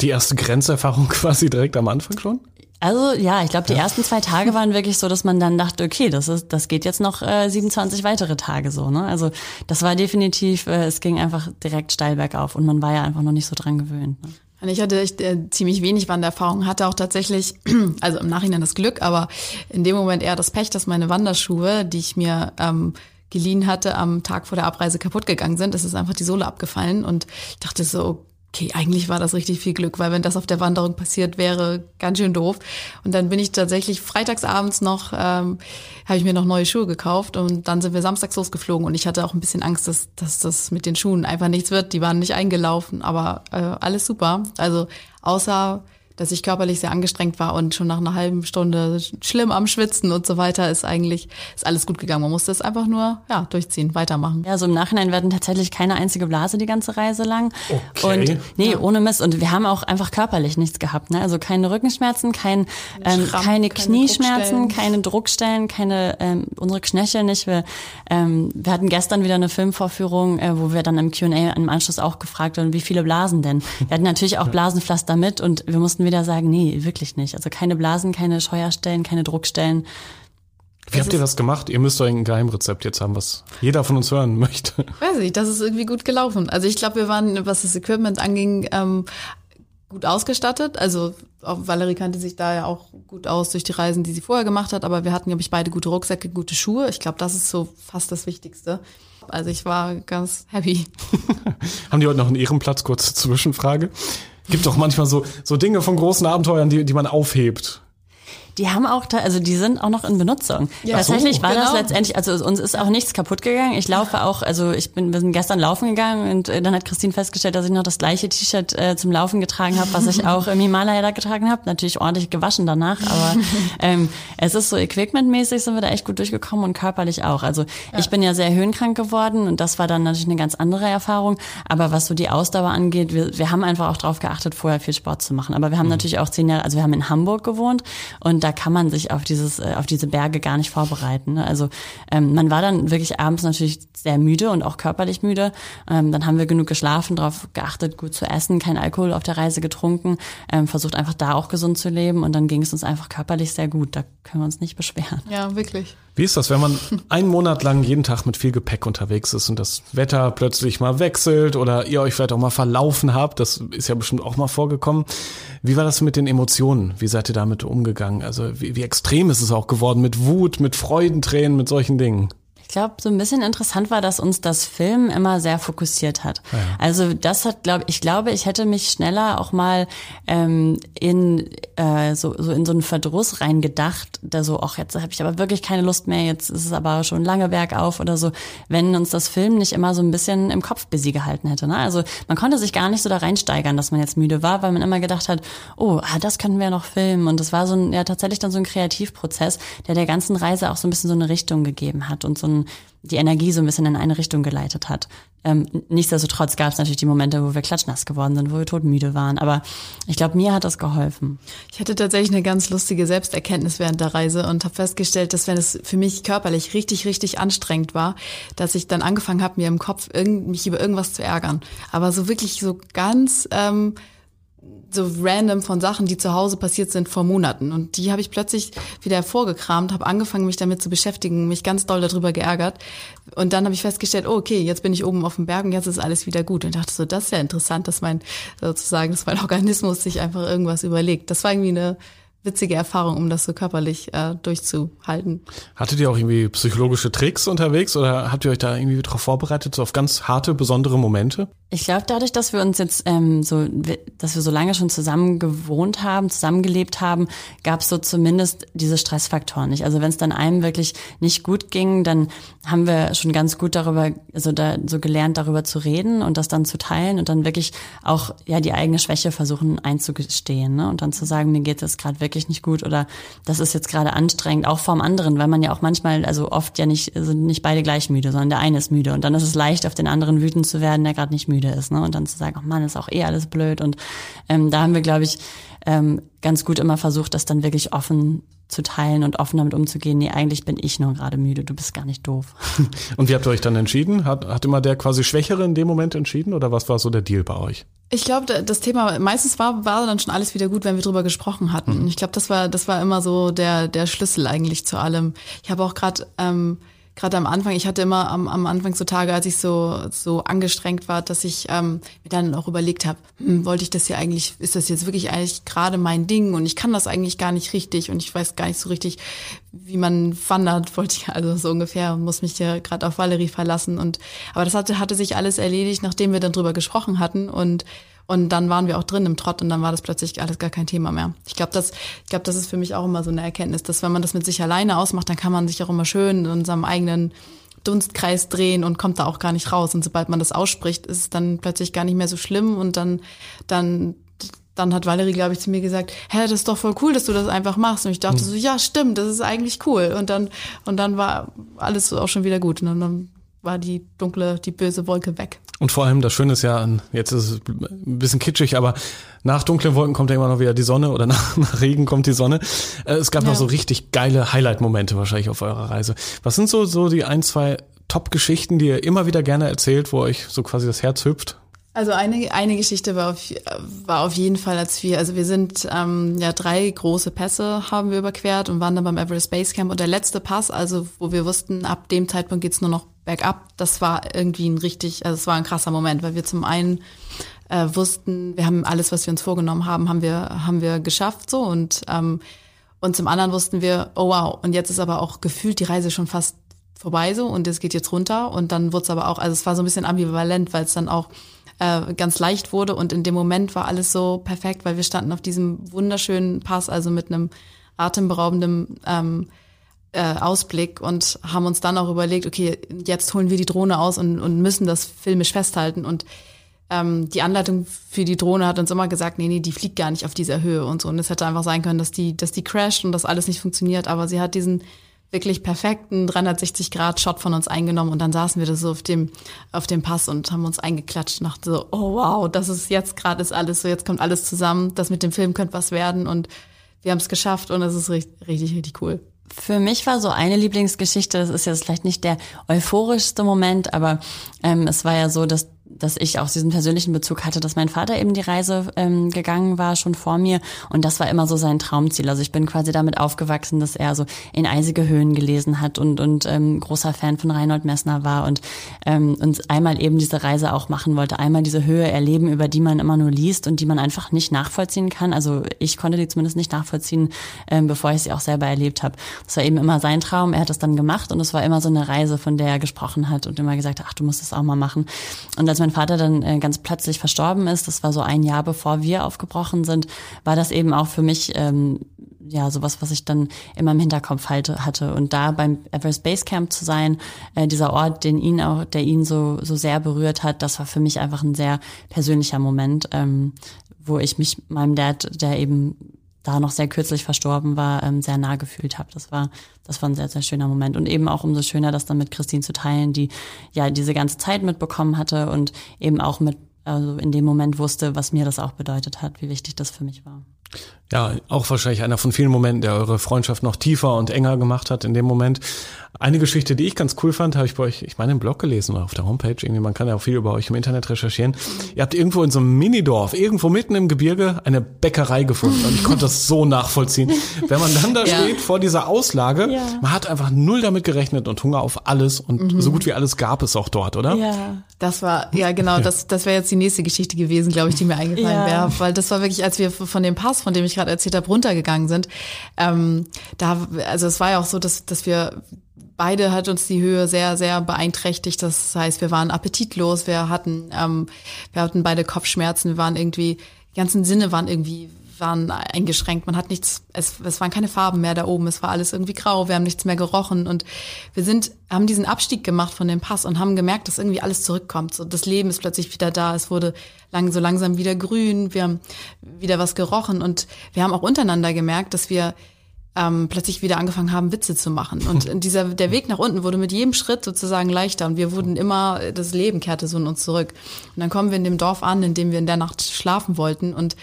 Die erste Grenzerfahrung quasi direkt am Anfang schon? Also ja, ich glaube, die ja. ersten zwei Tage waren wirklich so, dass man dann dachte, okay, das ist, das geht jetzt noch äh, 27 weitere Tage so. Ne? Also das war definitiv, äh, es ging einfach direkt steil bergauf und man war ja einfach noch nicht so dran gewöhnt. Ne? Ich hatte echt, äh, ziemlich wenig Wandererfahrung, hatte auch tatsächlich, also im Nachhinein das Glück, aber in dem Moment eher das Pech, dass meine Wanderschuhe, die ich mir ähm, geliehen hatte, am Tag vor der Abreise kaputt gegangen sind. Es ist einfach die Sohle abgefallen und ich dachte so, okay, eigentlich war das richtig viel Glück, weil wenn das auf der Wanderung passiert wäre, ganz schön doof. Und dann bin ich tatsächlich freitagsabends noch, ähm, habe ich mir noch neue Schuhe gekauft und dann sind wir samstags losgeflogen und ich hatte auch ein bisschen Angst, dass, dass das mit den Schuhen einfach nichts wird. Die waren nicht eingelaufen, aber äh, alles super. Also außer dass ich körperlich sehr angestrengt war und schon nach einer halben Stunde schlimm am Schwitzen und so weiter ist eigentlich ist alles gut gegangen. Man musste es einfach nur ja durchziehen, weitermachen. Ja, so im Nachhinein werden tatsächlich keine einzige Blase die ganze Reise lang. Okay. Und nee, ja. ohne Mist. Und wir haben auch einfach körperlich nichts gehabt. Ne? Also keine Rückenschmerzen, kein, ähm, Schramm, keine Knieschmerzen, keine Druckstellen, keine ähm, unsere Knöchel nicht. Wir, ähm, wir hatten gestern wieder eine Filmvorführung, äh, wo wir dann im Q&A im Anschluss auch gefragt wurden, wie viele Blasen denn. Wir hatten natürlich auch Blasenpflaster mit und wir mussten wieder sagen, nee, wirklich nicht. Also keine Blasen, keine Scheuerstellen, keine Druckstellen. Wie habt ihr das gemacht? Ihr müsst doch ein Geheimrezept jetzt haben, was jeder von uns hören möchte. Weiß ich, das ist irgendwie gut gelaufen. Also ich glaube, wir waren, was das Equipment anging, ähm, gut ausgestattet. Also auch Valerie kannte sich da ja auch gut aus durch die Reisen, die sie vorher gemacht hat. Aber wir hatten, glaube ich, beide gute Rucksäcke, gute Schuhe. Ich glaube, das ist so fast das Wichtigste. Also ich war ganz happy. Haben die heute noch einen Ehrenplatz? Kurze Zwischenfrage. Gibt doch manchmal so, so Dinge von großen Abenteuern, die, die man aufhebt. Die haben auch, da, also die sind auch noch in Benutzung. Ja, Tatsächlich so, war genau. das letztendlich, also uns ist auch nichts kaputt gegangen. Ich laufe auch, also ich bin, wir sind gestern laufen gegangen und äh, dann hat Christine festgestellt, dass ich noch das gleiche T-Shirt äh, zum Laufen getragen habe, was ich auch im Himalaya da getragen habe. Natürlich ordentlich gewaschen danach, aber ähm, es ist so equipmentmäßig sind wir da echt gut durchgekommen und körperlich auch. Also ja. ich bin ja sehr höhenkrank geworden und das war dann natürlich eine ganz andere Erfahrung. Aber was so die Ausdauer angeht, wir, wir haben einfach auch darauf geachtet, vorher viel Sport zu machen. Aber wir haben mhm. natürlich auch zehn Jahre, also wir haben in Hamburg gewohnt und da kann man sich auf dieses, äh, auf diese Berge gar nicht vorbereiten. Ne? Also ähm, man war dann wirklich abends natürlich sehr müde und auch körperlich müde. Ähm, dann haben wir genug geschlafen, darauf geachtet, gut zu essen, kein Alkohol auf der Reise getrunken, ähm, versucht einfach da auch gesund zu leben und dann ging es uns einfach körperlich sehr gut. Da können wir uns nicht beschweren. Ja, wirklich. Wie ist das, wenn man einen Monat lang jeden Tag mit viel Gepäck unterwegs ist und das Wetter plötzlich mal wechselt oder ihr euch vielleicht auch mal verlaufen habt? Das ist ja bestimmt auch mal vorgekommen. Wie war das mit den Emotionen? Wie seid ihr damit umgegangen? Also wie, wie extrem ist es auch geworden mit Wut, mit Freudentränen, mit solchen Dingen? Ich glaube, so ein bisschen interessant war, dass uns das Film immer sehr fokussiert hat. Ja. Also das hat, glaube ich, glaube, ich hätte mich schneller auch mal ähm, in äh, so, so in so einen Verdruss reingedacht, da so, ach, jetzt habe ich aber wirklich keine Lust mehr, jetzt ist es aber schon lange bergauf oder so, wenn uns das Film nicht immer so ein bisschen im Kopf busy gehalten hätte. Ne? Also man konnte sich gar nicht so da reinsteigern, dass man jetzt müde war, weil man immer gedacht hat, oh, ah, das können wir noch filmen. Und das war so ein, ja tatsächlich dann so ein Kreativprozess, der der ganzen Reise auch so ein bisschen so eine Richtung gegeben hat und so ein die Energie so ein bisschen in eine Richtung geleitet hat. Ähm, nichtsdestotrotz gab es natürlich die Momente, wo wir klatschnass geworden sind, wo wir todmüde waren. Aber ich glaube, mir hat das geholfen. Ich hatte tatsächlich eine ganz lustige Selbsterkenntnis während der Reise und habe festgestellt, dass wenn es für mich körperlich richtig, richtig anstrengend war, dass ich dann angefangen habe, mir im Kopf irgend, mich über irgendwas zu ärgern. Aber so wirklich so ganz ähm, so random von Sachen, die zu Hause passiert sind vor Monaten. Und die habe ich plötzlich wieder hervorgekramt, habe angefangen, mich damit zu beschäftigen, mich ganz doll darüber geärgert. Und dann habe ich festgestellt, oh, okay, jetzt bin ich oben auf dem Berg und jetzt ist alles wieder gut. Und dachte so, das ist ja interessant, dass mein sozusagen, dass mein Organismus sich einfach irgendwas überlegt. Das war irgendwie eine witzige Erfahrung, um das so körperlich äh, durchzuhalten. Hattet ihr auch irgendwie psychologische Tricks unterwegs oder habt ihr euch da irgendwie darauf vorbereitet, so auf ganz harte, besondere Momente? Ich glaube, dadurch, dass wir uns jetzt ähm, so, dass wir so lange schon zusammen gewohnt haben, zusammengelebt haben, gab es so zumindest diese Stressfaktoren nicht. Also wenn es dann einem wirklich nicht gut ging, dann haben wir schon ganz gut darüber, also da so gelernt, darüber zu reden und das dann zu teilen und dann wirklich auch ja die eigene Schwäche versuchen einzugestehen ne? und dann zu sagen, mir geht es gerade wirklich nicht gut oder das ist jetzt gerade anstrengend, auch vorm anderen, weil man ja auch manchmal, also oft ja nicht sind nicht beide gleich müde, sondern der eine ist müde und dann ist es leicht, auf den anderen wütend zu werden, der gerade nicht müde müde ist, ne? Und dann zu sagen, oh Mann, ist auch eh alles blöd. Und ähm, da haben wir, glaube ich, ähm, ganz gut immer versucht, das dann wirklich offen zu teilen und offen damit umzugehen. Nee, eigentlich bin ich nur gerade müde, du bist gar nicht doof. Und wie habt ihr euch dann entschieden? Hat, hat immer der quasi Schwächere in dem Moment entschieden oder was war so der Deal bei euch? Ich glaube, das Thema meistens war, war dann schon alles wieder gut, wenn wir drüber gesprochen hatten. Mhm. Ich glaube, das war, das war immer so der, der Schlüssel eigentlich zu allem. Ich habe auch gerade ähm, gerade am Anfang, ich hatte immer am, am Anfang so Tage, als ich so so angestrengt war, dass ich ähm, mir dann auch überlegt habe, hm, wollte ich das hier eigentlich, ist das jetzt wirklich eigentlich gerade mein Ding und ich kann das eigentlich gar nicht richtig und ich weiß gar nicht so richtig, wie man wandert, wollte ich also so ungefähr, muss mich ja gerade auf Valerie verlassen und aber das hatte hatte sich alles erledigt, nachdem wir dann drüber gesprochen hatten und und dann waren wir auch drin im Trott und dann war das plötzlich alles gar kein Thema mehr. Ich glaube, das, ich glaube, das ist für mich auch immer so eine Erkenntnis, dass wenn man das mit sich alleine ausmacht, dann kann man sich auch immer schön in unserem eigenen Dunstkreis drehen und kommt da auch gar nicht raus. Und sobald man das ausspricht, ist es dann plötzlich gar nicht mehr so schlimm und dann, dann, dann hat Valerie, glaube ich, zu mir gesagt, hä, das ist doch voll cool, dass du das einfach machst. Und ich dachte hm. so, ja, stimmt, das ist eigentlich cool. Und dann, und dann war alles auch schon wieder gut. Und dann war die dunkle, die böse Wolke weg. Und vor allem das Schöne ist ja, jetzt ist es ein bisschen kitschig, aber nach dunklen Wolken kommt ja immer noch wieder die Sonne oder nach, nach Regen kommt die Sonne. Äh, es gab ja. noch so richtig geile Highlight-Momente wahrscheinlich auf eurer Reise. Was sind so, so die ein, zwei Top-Geschichten, die ihr immer wieder gerne erzählt, wo euch so quasi das Herz hüpft? Also eine, eine Geschichte war auf, war auf jeden Fall, als wir, also wir sind ähm, ja drei große Pässe haben wir überquert und waren dann beim Everest Base Camp. Und der letzte Pass, also wo wir wussten, ab dem Zeitpunkt geht's nur noch bergab, das war irgendwie ein richtig, also es war ein krasser Moment, weil wir zum einen äh, wussten, wir haben alles, was wir uns vorgenommen haben, haben wir, haben wir geschafft so. Und ähm, und zum anderen wussten wir, oh wow, und jetzt ist aber auch gefühlt die Reise schon fast vorbei so. Und es geht jetzt runter. Und dann wurde es aber auch, also es war so ein bisschen ambivalent, weil es dann auch äh, ganz leicht wurde. Und in dem Moment war alles so perfekt, weil wir standen auf diesem wunderschönen Pass, also mit einem atemberaubenden ähm, äh, Ausblick und haben uns dann auch überlegt, okay, jetzt holen wir die Drohne aus und, und müssen das filmisch festhalten. Und ähm, die Anleitung für die Drohne hat uns immer gesagt, nee, nee, die fliegt gar nicht auf dieser Höhe und so. Und es hätte einfach sein können, dass die, dass die crasht und das alles nicht funktioniert. Aber sie hat diesen wirklich perfekten 360-Grad-Shot von uns eingenommen und dann saßen wir da so auf dem, auf dem Pass und haben uns eingeklatscht und dachten so, oh wow, das ist jetzt gerade ist alles so, jetzt kommt alles zusammen, das mit dem Film könnte was werden und wir haben es geschafft und es ist richtig, richtig, richtig cool. Für mich war so eine Lieblingsgeschichte, das ist jetzt vielleicht nicht der euphorischste Moment, aber ähm, es war ja so, dass dass ich auch diesen persönlichen Bezug hatte, dass mein Vater eben die Reise ähm, gegangen war, schon vor mir. Und das war immer so sein Traumziel. Also ich bin quasi damit aufgewachsen, dass er so in eisige Höhen gelesen hat und, und ähm, großer Fan von Reinhold Messner war und, ähm, und einmal eben diese Reise auch machen wollte. Einmal diese Höhe erleben, über die man immer nur liest und die man einfach nicht nachvollziehen kann. Also ich konnte die zumindest nicht nachvollziehen, ähm, bevor ich sie auch selber erlebt habe. Das war eben immer sein Traum. Er hat es dann gemacht und es war immer so eine Reise, von der er gesprochen hat und immer gesagt, ach, du musst es auch mal machen. Und als mein Vater dann äh, ganz plötzlich verstorben ist, das war so ein Jahr bevor wir aufgebrochen sind, war das eben auch für mich ähm, ja sowas, was ich dann immer im Hinterkopf halte, hatte. Und da beim Everest Base Camp zu sein, äh, dieser Ort, den ihn auch, der ihn so so sehr berührt hat, das war für mich einfach ein sehr persönlicher Moment, ähm, wo ich mich meinem Dad, der eben da noch sehr kürzlich verstorben war, ähm, sehr nah gefühlt habe. Das war, das war ein sehr, sehr schöner Moment. Und eben auch umso schöner, das dann mit Christine zu teilen, die ja diese ganze Zeit mitbekommen hatte und eben auch mit, also in dem Moment wusste, was mir das auch bedeutet hat, wie wichtig das für mich war. Ja, auch wahrscheinlich einer von vielen Momenten, der eure Freundschaft noch tiefer und enger gemacht hat in dem Moment. Eine Geschichte, die ich ganz cool fand, habe ich bei euch, ich meine, im Blog gelesen oder auf der Homepage. Irgendwie, man kann ja auch viel über euch im Internet recherchieren. Ihr habt irgendwo in so einem Minidorf, irgendwo mitten im Gebirge, eine Bäckerei gefunden. Und ich konnte das so nachvollziehen. Wenn man dann da ja. steht vor dieser Auslage, ja. man hat einfach null damit gerechnet und Hunger auf alles und mhm. so gut wie alles gab es auch dort, oder? Ja. Das war, ja genau, das, das wäre jetzt die nächste Geschichte gewesen, glaube ich, die mir eingefallen wäre. Weil das war wirklich, als wir von dem Pass, von dem ich gerade erzählt habe, runtergegangen sind, ähm, da, also es war ja auch so, dass, dass wir beide hat uns die Höhe sehr, sehr beeinträchtigt. Das heißt, wir waren appetitlos, wir hatten, ähm, wir hatten beide Kopfschmerzen, wir waren irgendwie, die ganzen Sinne waren irgendwie waren eingeschränkt. Man hat nichts, es, es waren keine Farben mehr da oben. Es war alles irgendwie grau. Wir haben nichts mehr gerochen und wir sind, haben diesen Abstieg gemacht von dem Pass und haben gemerkt, dass irgendwie alles zurückkommt. So, das Leben ist plötzlich wieder da. Es wurde lang, so langsam wieder grün. Wir haben wieder was gerochen und wir haben auch untereinander gemerkt, dass wir ähm, plötzlich wieder angefangen haben, Witze zu machen. Und dieser, der Weg nach unten wurde mit jedem Schritt sozusagen leichter und wir wurden immer, das Leben kehrte so in uns zurück. Und dann kommen wir in dem Dorf an, in dem wir in der Nacht schlafen wollten und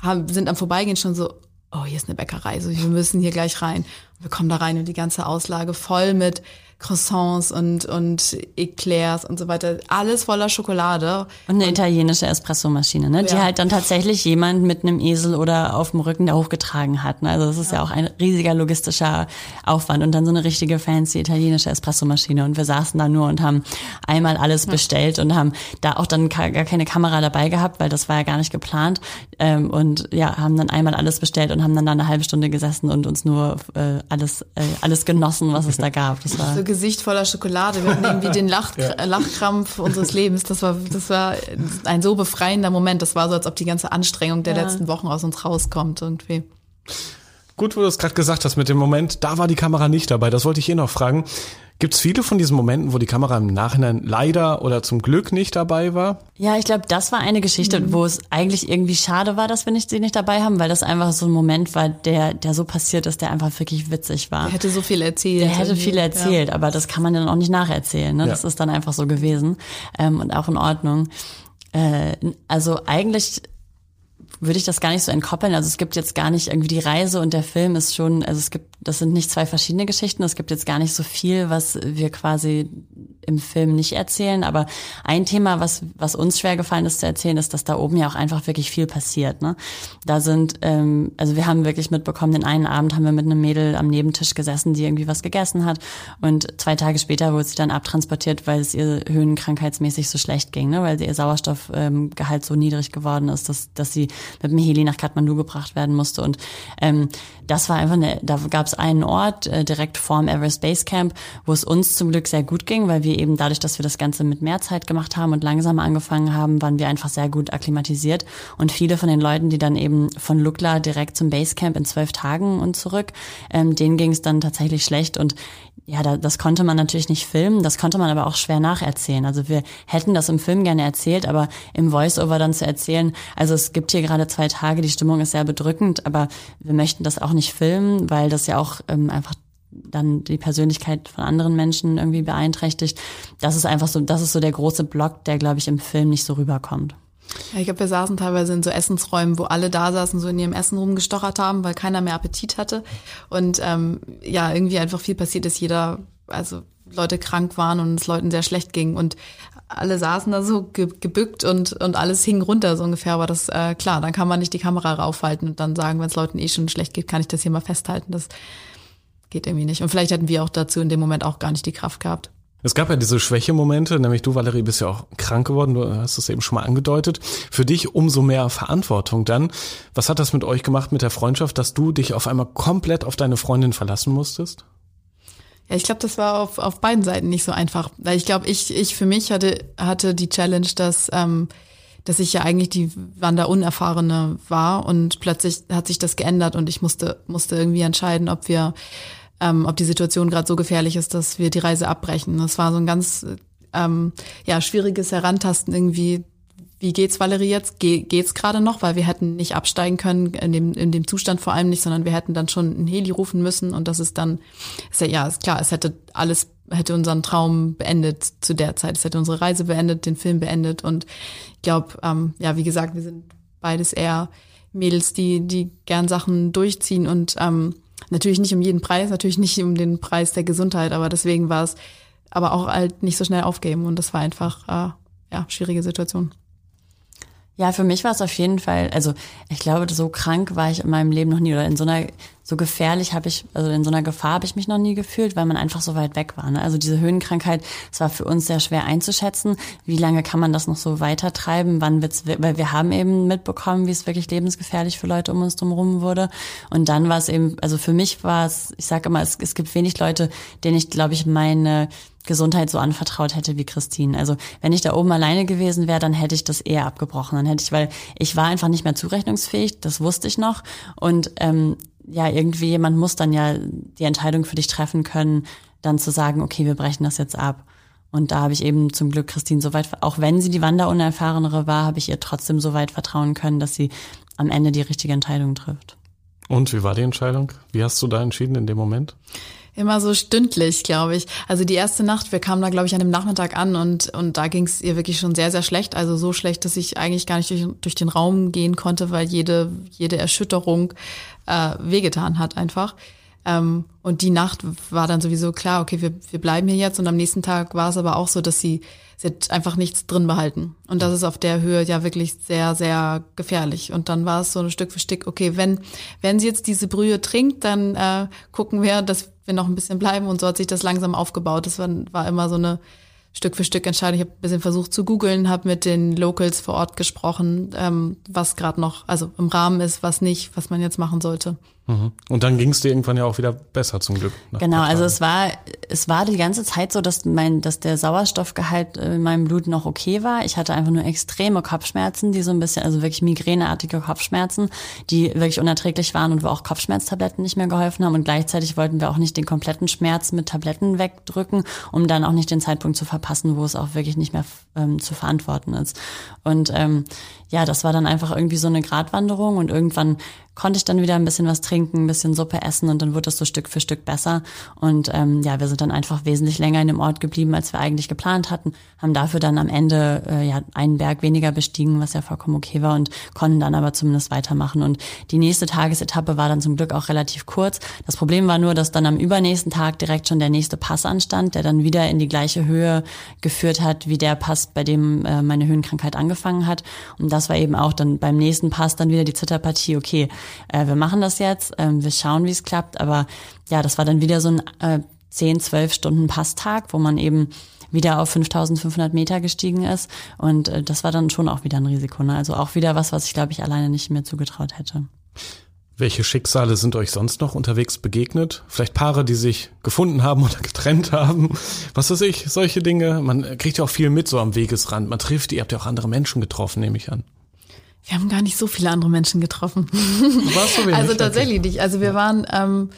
haben, sind am Vorbeigehen schon so, oh, hier ist eine Bäckerei, so wir müssen hier gleich rein. Wir kommen da rein und die ganze Auslage voll mit Croissants und, und Eclairs und so weiter. Alles voller Schokolade. Und eine und, italienische Espressomaschine, ne? die halt dann tatsächlich jemand mit einem Esel oder auf dem Rücken da hochgetragen hat. Ne? Also das ist ja. ja auch ein riesiger logistischer Aufwand. Und dann so eine richtige fancy italienische Espressomaschine. Und wir saßen da nur und haben einmal alles ja. bestellt und haben da auch dann gar keine Kamera dabei gehabt, weil das war ja gar nicht geplant. Ähm, und ja, haben dann einmal alles bestellt und haben dann da eine halbe Stunde gesessen und uns nur äh, alles, äh, alles genossen, was es da gab. Das war so Gesicht voller Schokolade. Wir hatten irgendwie den Lach, ja. Lachkrampf unseres Lebens. Das war, das war ein so befreiender Moment. Das war so, als ob die ganze Anstrengung der ja. letzten Wochen aus uns rauskommt irgendwie. Gut, wo du es gerade gesagt hast mit dem Moment, da war die Kamera nicht dabei. Das wollte ich eh noch fragen. Gibt es viele von diesen Momenten, wo die Kamera im Nachhinein leider oder zum Glück nicht dabei war? Ja, ich glaube, das war eine Geschichte, mhm. wo es eigentlich irgendwie schade war, dass wir nicht, sie nicht dabei haben, weil das einfach so ein Moment war, der, der so passiert ist, der einfach wirklich witzig war. Der hätte so viel erzählt. Der hätte viel erzählt, ja. aber das kann man dann auch nicht nacherzählen. Ne? Ja. Das ist dann einfach so gewesen ähm, und auch in Ordnung. Äh, also eigentlich würde ich das gar nicht so entkoppeln. Also es gibt jetzt gar nicht irgendwie die Reise und der Film ist schon, also es gibt, das sind nicht zwei verschiedene Geschichten. Es gibt jetzt gar nicht so viel, was wir quasi im Film nicht erzählen. Aber ein Thema, was, was uns schwer gefallen ist zu erzählen, ist, dass da oben ja auch einfach wirklich viel passiert. Ne? Da sind, ähm, also wir haben wirklich mitbekommen, den einen Abend haben wir mit einem Mädel am Nebentisch gesessen, die irgendwie was gegessen hat. Und zwei Tage später wurde sie dann abtransportiert, weil es ihr höhenkrankheitsmäßig so schlecht ging, ne? weil ihr Sauerstoffgehalt so niedrig geworden ist, dass, dass sie mit dem Heli nach Kathmandu gebracht werden musste. Und ähm, das war einfach eine, da gab es einen Ort äh, direkt vorm Everest Base Camp, wo es uns zum Glück sehr gut ging, weil wir eben dadurch, dass wir das Ganze mit mehr Zeit gemacht haben und langsamer angefangen haben, waren wir einfach sehr gut akklimatisiert. Und viele von den Leuten, die dann eben von Lukla direkt zum Basecamp in zwölf Tagen und zurück, ähm, denen ging es dann tatsächlich schlecht. Und ja, da, das konnte man natürlich nicht filmen, das konnte man aber auch schwer nacherzählen. Also wir hätten das im Film gerne erzählt, aber im Voice-Over dann zu erzählen, also es gibt hier gerade zwei Tage, die Stimmung ist sehr bedrückend, aber wir möchten das auch nicht filmen, weil das ja ähm, einfach dann die Persönlichkeit von anderen Menschen irgendwie beeinträchtigt. Das ist einfach so, das ist so der große Block, der, glaube ich, im Film nicht so rüberkommt. Ja, ich glaube, wir saßen teilweise in so Essensräumen, wo alle da saßen, so in ihrem Essen rumgestochert haben, weil keiner mehr Appetit hatte. Und ähm, ja, irgendwie einfach viel passiert ist. Jeder, also Leute krank waren und es Leuten sehr schlecht ging. Und alle saßen da so ge gebückt und, und alles hing runter so ungefähr. Aber das, äh, klar, dann kann man nicht die Kamera raufhalten und dann sagen, wenn es Leuten eh schon schlecht geht, kann ich das hier mal festhalten. Das geht irgendwie nicht. Und vielleicht hätten wir auch dazu in dem Moment auch gar nicht die Kraft gehabt. Es gab ja diese Schwächemomente, nämlich du, Valerie, bist ja auch krank geworden, du hast es eben schon mal angedeutet. Für dich umso mehr Verantwortung dann. Was hat das mit euch gemacht, mit der Freundschaft, dass du dich auf einmal komplett auf deine Freundin verlassen musstest? Ja, ich glaube, das war auf, auf beiden Seiten nicht so einfach. Weil ich glaube, ich, ich für mich hatte, hatte die Challenge, dass, ähm, dass ich ja eigentlich die Wander Unerfahrene war und plötzlich hat sich das geändert und ich musste, musste irgendwie entscheiden, ob wir ähm, ob die Situation gerade so gefährlich ist, dass wir die Reise abbrechen. Das war so ein ganz ähm, ja schwieriges Herantasten irgendwie. Wie geht's Valerie jetzt? Ge geht's gerade noch? Weil wir hätten nicht absteigen können in dem in dem Zustand vor allem nicht, sondern wir hätten dann schon ein Heli rufen müssen und das ist dann ist ja, ja ist klar, es hätte alles hätte unseren Traum beendet zu der Zeit. Es hätte unsere Reise beendet, den Film beendet und ich glaube, ähm, ja wie gesagt, wir sind beides eher Mädels, die die gern Sachen durchziehen und ähm, Natürlich nicht um jeden Preis, natürlich nicht um den Preis der Gesundheit, aber deswegen war es aber auch halt nicht so schnell aufgeben und das war einfach äh, ja schwierige Situation. Ja, für mich war es auf jeden Fall, also ich glaube, so krank war ich in meinem Leben noch nie oder in so einer, so gefährlich habe ich, also in so einer Gefahr habe ich mich noch nie gefühlt, weil man einfach so weit weg war. Ne? Also diese Höhenkrankheit, es war für uns sehr schwer einzuschätzen. Wie lange kann man das noch so weitertreiben? Wann wird's, weil wir haben eben mitbekommen, wie es wirklich lebensgefährlich für Leute um uns drumherum wurde. Und dann war es eben, also für mich war es, ich sage immer, es, es gibt wenig Leute, denen ich, glaube ich, meine Gesundheit so anvertraut hätte wie Christine. Also wenn ich da oben alleine gewesen wäre, dann hätte ich das eher abgebrochen. Dann hätte ich, weil ich war einfach nicht mehr zurechnungsfähig, das wusste ich noch. Und ähm, ja, irgendwie jemand muss dann ja die Entscheidung für dich treffen können, dann zu sagen, okay, wir brechen das jetzt ab. Und da habe ich eben zum Glück Christine so weit, auch wenn sie die Wanderunerfahrenere war, habe ich ihr trotzdem so weit vertrauen können, dass sie am Ende die richtige Entscheidung trifft. Und wie war die Entscheidung? Wie hast du da entschieden in dem Moment? Immer so stündlich, glaube ich. Also die erste Nacht, wir kamen da, glaube ich, an dem Nachmittag an und, und da ging es ihr wirklich schon sehr, sehr schlecht. Also so schlecht, dass ich eigentlich gar nicht durch, durch den Raum gehen konnte, weil jede, jede Erschütterung äh, wehgetan hat einfach. Ähm, und die Nacht war dann sowieso klar, okay, wir, wir bleiben hier jetzt. Und am nächsten Tag war es aber auch so, dass sie, sie hat einfach nichts drin behalten. Und das ist auf der Höhe ja wirklich sehr, sehr gefährlich. Und dann war es so ein Stück für Stück, okay, wenn, wenn sie jetzt diese Brühe trinkt, dann äh, gucken wir, dass wir noch ein bisschen bleiben. Und so hat sich das langsam aufgebaut. Das war, war immer so eine Stück für Stück Entscheidung. Ich habe ein bisschen versucht zu googeln, habe mit den Locals vor Ort gesprochen, ähm, was gerade noch, also im Rahmen ist, was nicht, was man jetzt machen sollte. Mhm. Und dann ging es dir irgendwann ja auch wieder besser zum Glück. Genau, also es war es war die ganze Zeit so, dass mein dass der Sauerstoffgehalt in meinem Blut noch okay war. Ich hatte einfach nur extreme Kopfschmerzen, die so ein bisschen also wirklich migräneartige Kopfschmerzen, die wirklich unerträglich waren und wo auch Kopfschmerztabletten nicht mehr geholfen haben und gleichzeitig wollten wir auch nicht den kompletten Schmerz mit Tabletten wegdrücken, um dann auch nicht den Zeitpunkt zu verpassen, wo es auch wirklich nicht mehr ähm, zu verantworten ist. Und ähm, ja, das war dann einfach irgendwie so eine Gratwanderung und irgendwann konnte ich dann wieder ein bisschen was trinken, ein bisschen Suppe essen und dann wurde das so Stück für Stück besser. Und ähm, ja, wir sind dann einfach wesentlich länger in dem Ort geblieben, als wir eigentlich geplant hatten, haben dafür dann am Ende äh, ja einen Berg weniger bestiegen, was ja vollkommen okay war und konnten dann aber zumindest weitermachen. Und die nächste Tagesetappe war dann zum Glück auch relativ kurz. Das Problem war nur, dass dann am übernächsten Tag direkt schon der nächste Pass anstand, der dann wieder in die gleiche Höhe geführt hat, wie der Pass, bei dem äh, meine Höhenkrankheit angefangen hat. Und das war eben auch dann beim nächsten Pass dann wieder die Zitterpartie, okay, äh, wir machen das jetzt, äh, wir schauen, wie es klappt. Aber ja, das war dann wieder so ein äh, 10, 12 Stunden Passtag, wo man eben wieder auf 5500 Meter gestiegen ist. Und äh, das war dann schon auch wieder ein Risiko. Ne? Also auch wieder was, was ich, glaube ich, alleine nicht mehr zugetraut hätte. Welche Schicksale sind euch sonst noch unterwegs begegnet? Vielleicht Paare, die sich gefunden haben oder getrennt haben. Was weiß ich, solche Dinge. Man kriegt ja auch viel mit so am Wegesrand. Man trifft, ihr habt ja auch andere Menschen getroffen, nehme ich an. Wir haben gar nicht so viele andere Menschen getroffen. Warst du wenig? Also tatsächlich nicht. Also wir waren, ähm,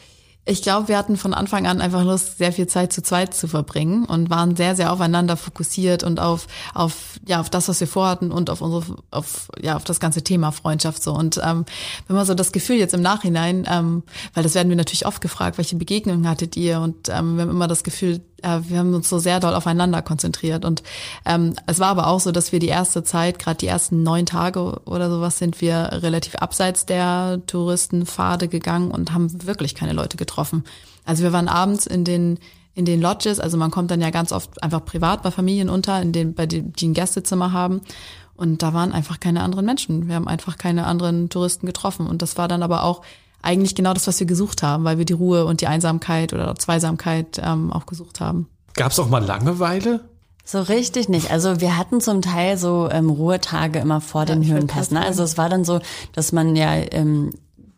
ich glaube, wir hatten von Anfang an einfach Lust, sehr viel Zeit zu zweit zu verbringen und waren sehr, sehr aufeinander fokussiert und auf, auf, ja, auf das, was wir vorhatten und auf unsere, auf, ja, auf das ganze Thema Freundschaft so. Und ähm, wenn man so das Gefühl jetzt im Nachhinein, ähm, weil das werden wir natürlich oft gefragt, welche Begegnungen hattet ihr? Und ähm, wir haben immer das Gefühl, äh, wir haben uns so sehr doll aufeinander konzentriert. Und ähm, es war aber auch so, dass wir die erste Zeit, gerade die ersten neun Tage oder sowas, sind wir relativ abseits der Touristenpfade gegangen und haben wirklich keine Leute getroffen. Also wir waren abends in den in den Lodges. Also man kommt dann ja ganz oft einfach privat bei Familien unter, in den, bei denen die ein Gästezimmer haben. Und da waren einfach keine anderen Menschen. Wir haben einfach keine anderen Touristen getroffen. Und das war dann aber auch eigentlich genau das, was wir gesucht haben, weil wir die Ruhe und die Einsamkeit oder Zweisamkeit ähm, auch gesucht haben. Gab es auch mal Langeweile? So richtig nicht. Also wir hatten zum Teil so ähm, Ruhetage immer vor ja, den Höhenpässen. Ne? Also es war dann so, dass man ja ähm,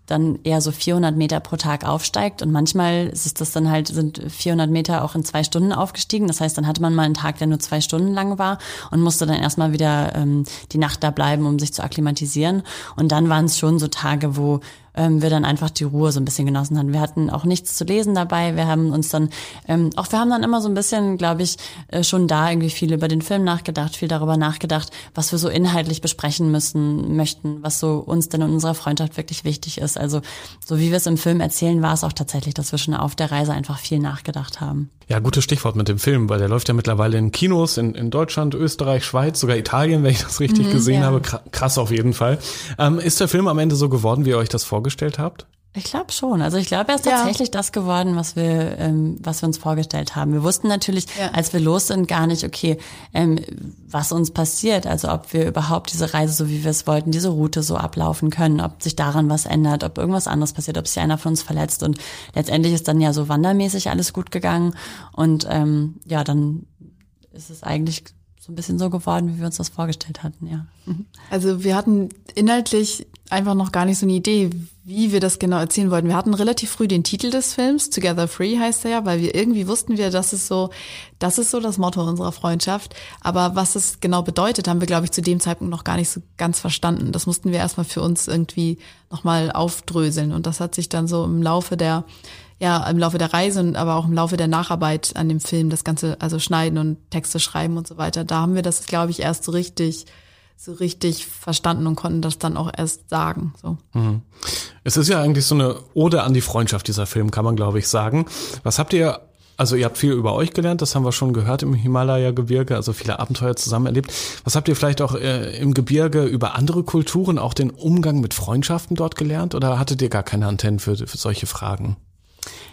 dann eher so 400 Meter pro Tag aufsteigt und manchmal ist das dann halt sind 400 Meter auch in zwei Stunden aufgestiegen. Das heißt, dann hatte man mal einen Tag, der nur zwei Stunden lang war und musste dann erstmal wieder ähm, die Nacht da bleiben, um sich zu akklimatisieren. Und dann waren es schon so Tage, wo ähm, wir dann einfach die Ruhe so ein bisschen genossen haben. Wir hatten auch nichts zu lesen dabei. Wir haben uns dann, ähm, auch wir haben dann immer so ein bisschen, glaube ich, äh, schon da irgendwie viel über den Film nachgedacht, viel darüber nachgedacht, was wir so inhaltlich besprechen müssen, möchten, was so uns denn in unserer Freundschaft wirklich wichtig ist. Also so wie wir es im Film erzählen, war es auch tatsächlich, dass wir schon auf der Reise einfach viel nachgedacht haben. Ja, gutes Stichwort mit dem Film, weil der läuft ja mittlerweile in Kinos in, in Deutschland, Österreich, Schweiz, sogar Italien, wenn ich das richtig mhm, gesehen ja. habe. Krass auf jeden Fall. Ähm, ist der Film am Ende so geworden, wie ihr euch das vorgestellt habt? Ich glaube schon. Also ich glaube, er ist ja. tatsächlich das geworden, was wir, ähm, was wir uns vorgestellt haben. Wir wussten natürlich, ja. als wir los sind, gar nicht, okay, ähm, was uns passiert. Also ob wir überhaupt diese Reise, so wie wir es wollten, diese Route so ablaufen können, ob sich daran was ändert, ob irgendwas anderes passiert, ob sich einer von uns verletzt. Und letztendlich ist dann ja so wandermäßig alles gut gegangen. Und ähm, ja, dann ist es eigentlich so ein bisschen so geworden, wie wir uns das vorgestellt hatten, ja. Also wir hatten inhaltlich einfach noch gar nicht so eine Idee, wie wir das genau erzählen wollten. Wir hatten relativ früh den Titel des Films, Together Free heißt er ja, weil wir irgendwie wussten wir, das ist so, das ist so das Motto unserer Freundschaft. Aber was es genau bedeutet, haben wir, glaube ich, zu dem Zeitpunkt noch gar nicht so ganz verstanden. Das mussten wir erstmal für uns irgendwie nochmal aufdröseln. Und das hat sich dann so im Laufe der, ja, im Laufe der Reise und aber auch im Laufe der Nacharbeit an dem Film, das Ganze, also schneiden und Texte schreiben und so weiter, da haben wir das, glaube ich, erst so richtig so richtig verstanden und konnten das dann auch erst sagen. So. Mhm. Es ist ja eigentlich so eine Ode an die Freundschaft dieser Film, kann man glaube ich sagen. Was habt ihr also ihr habt viel über euch gelernt, das haben wir schon gehört im Himalaya-Gebirge, also viele Abenteuer zusammen erlebt. Was habt ihr vielleicht auch äh, im Gebirge über andere Kulturen, auch den Umgang mit Freundschaften dort gelernt oder hattet ihr gar keine Antennen für, für solche Fragen?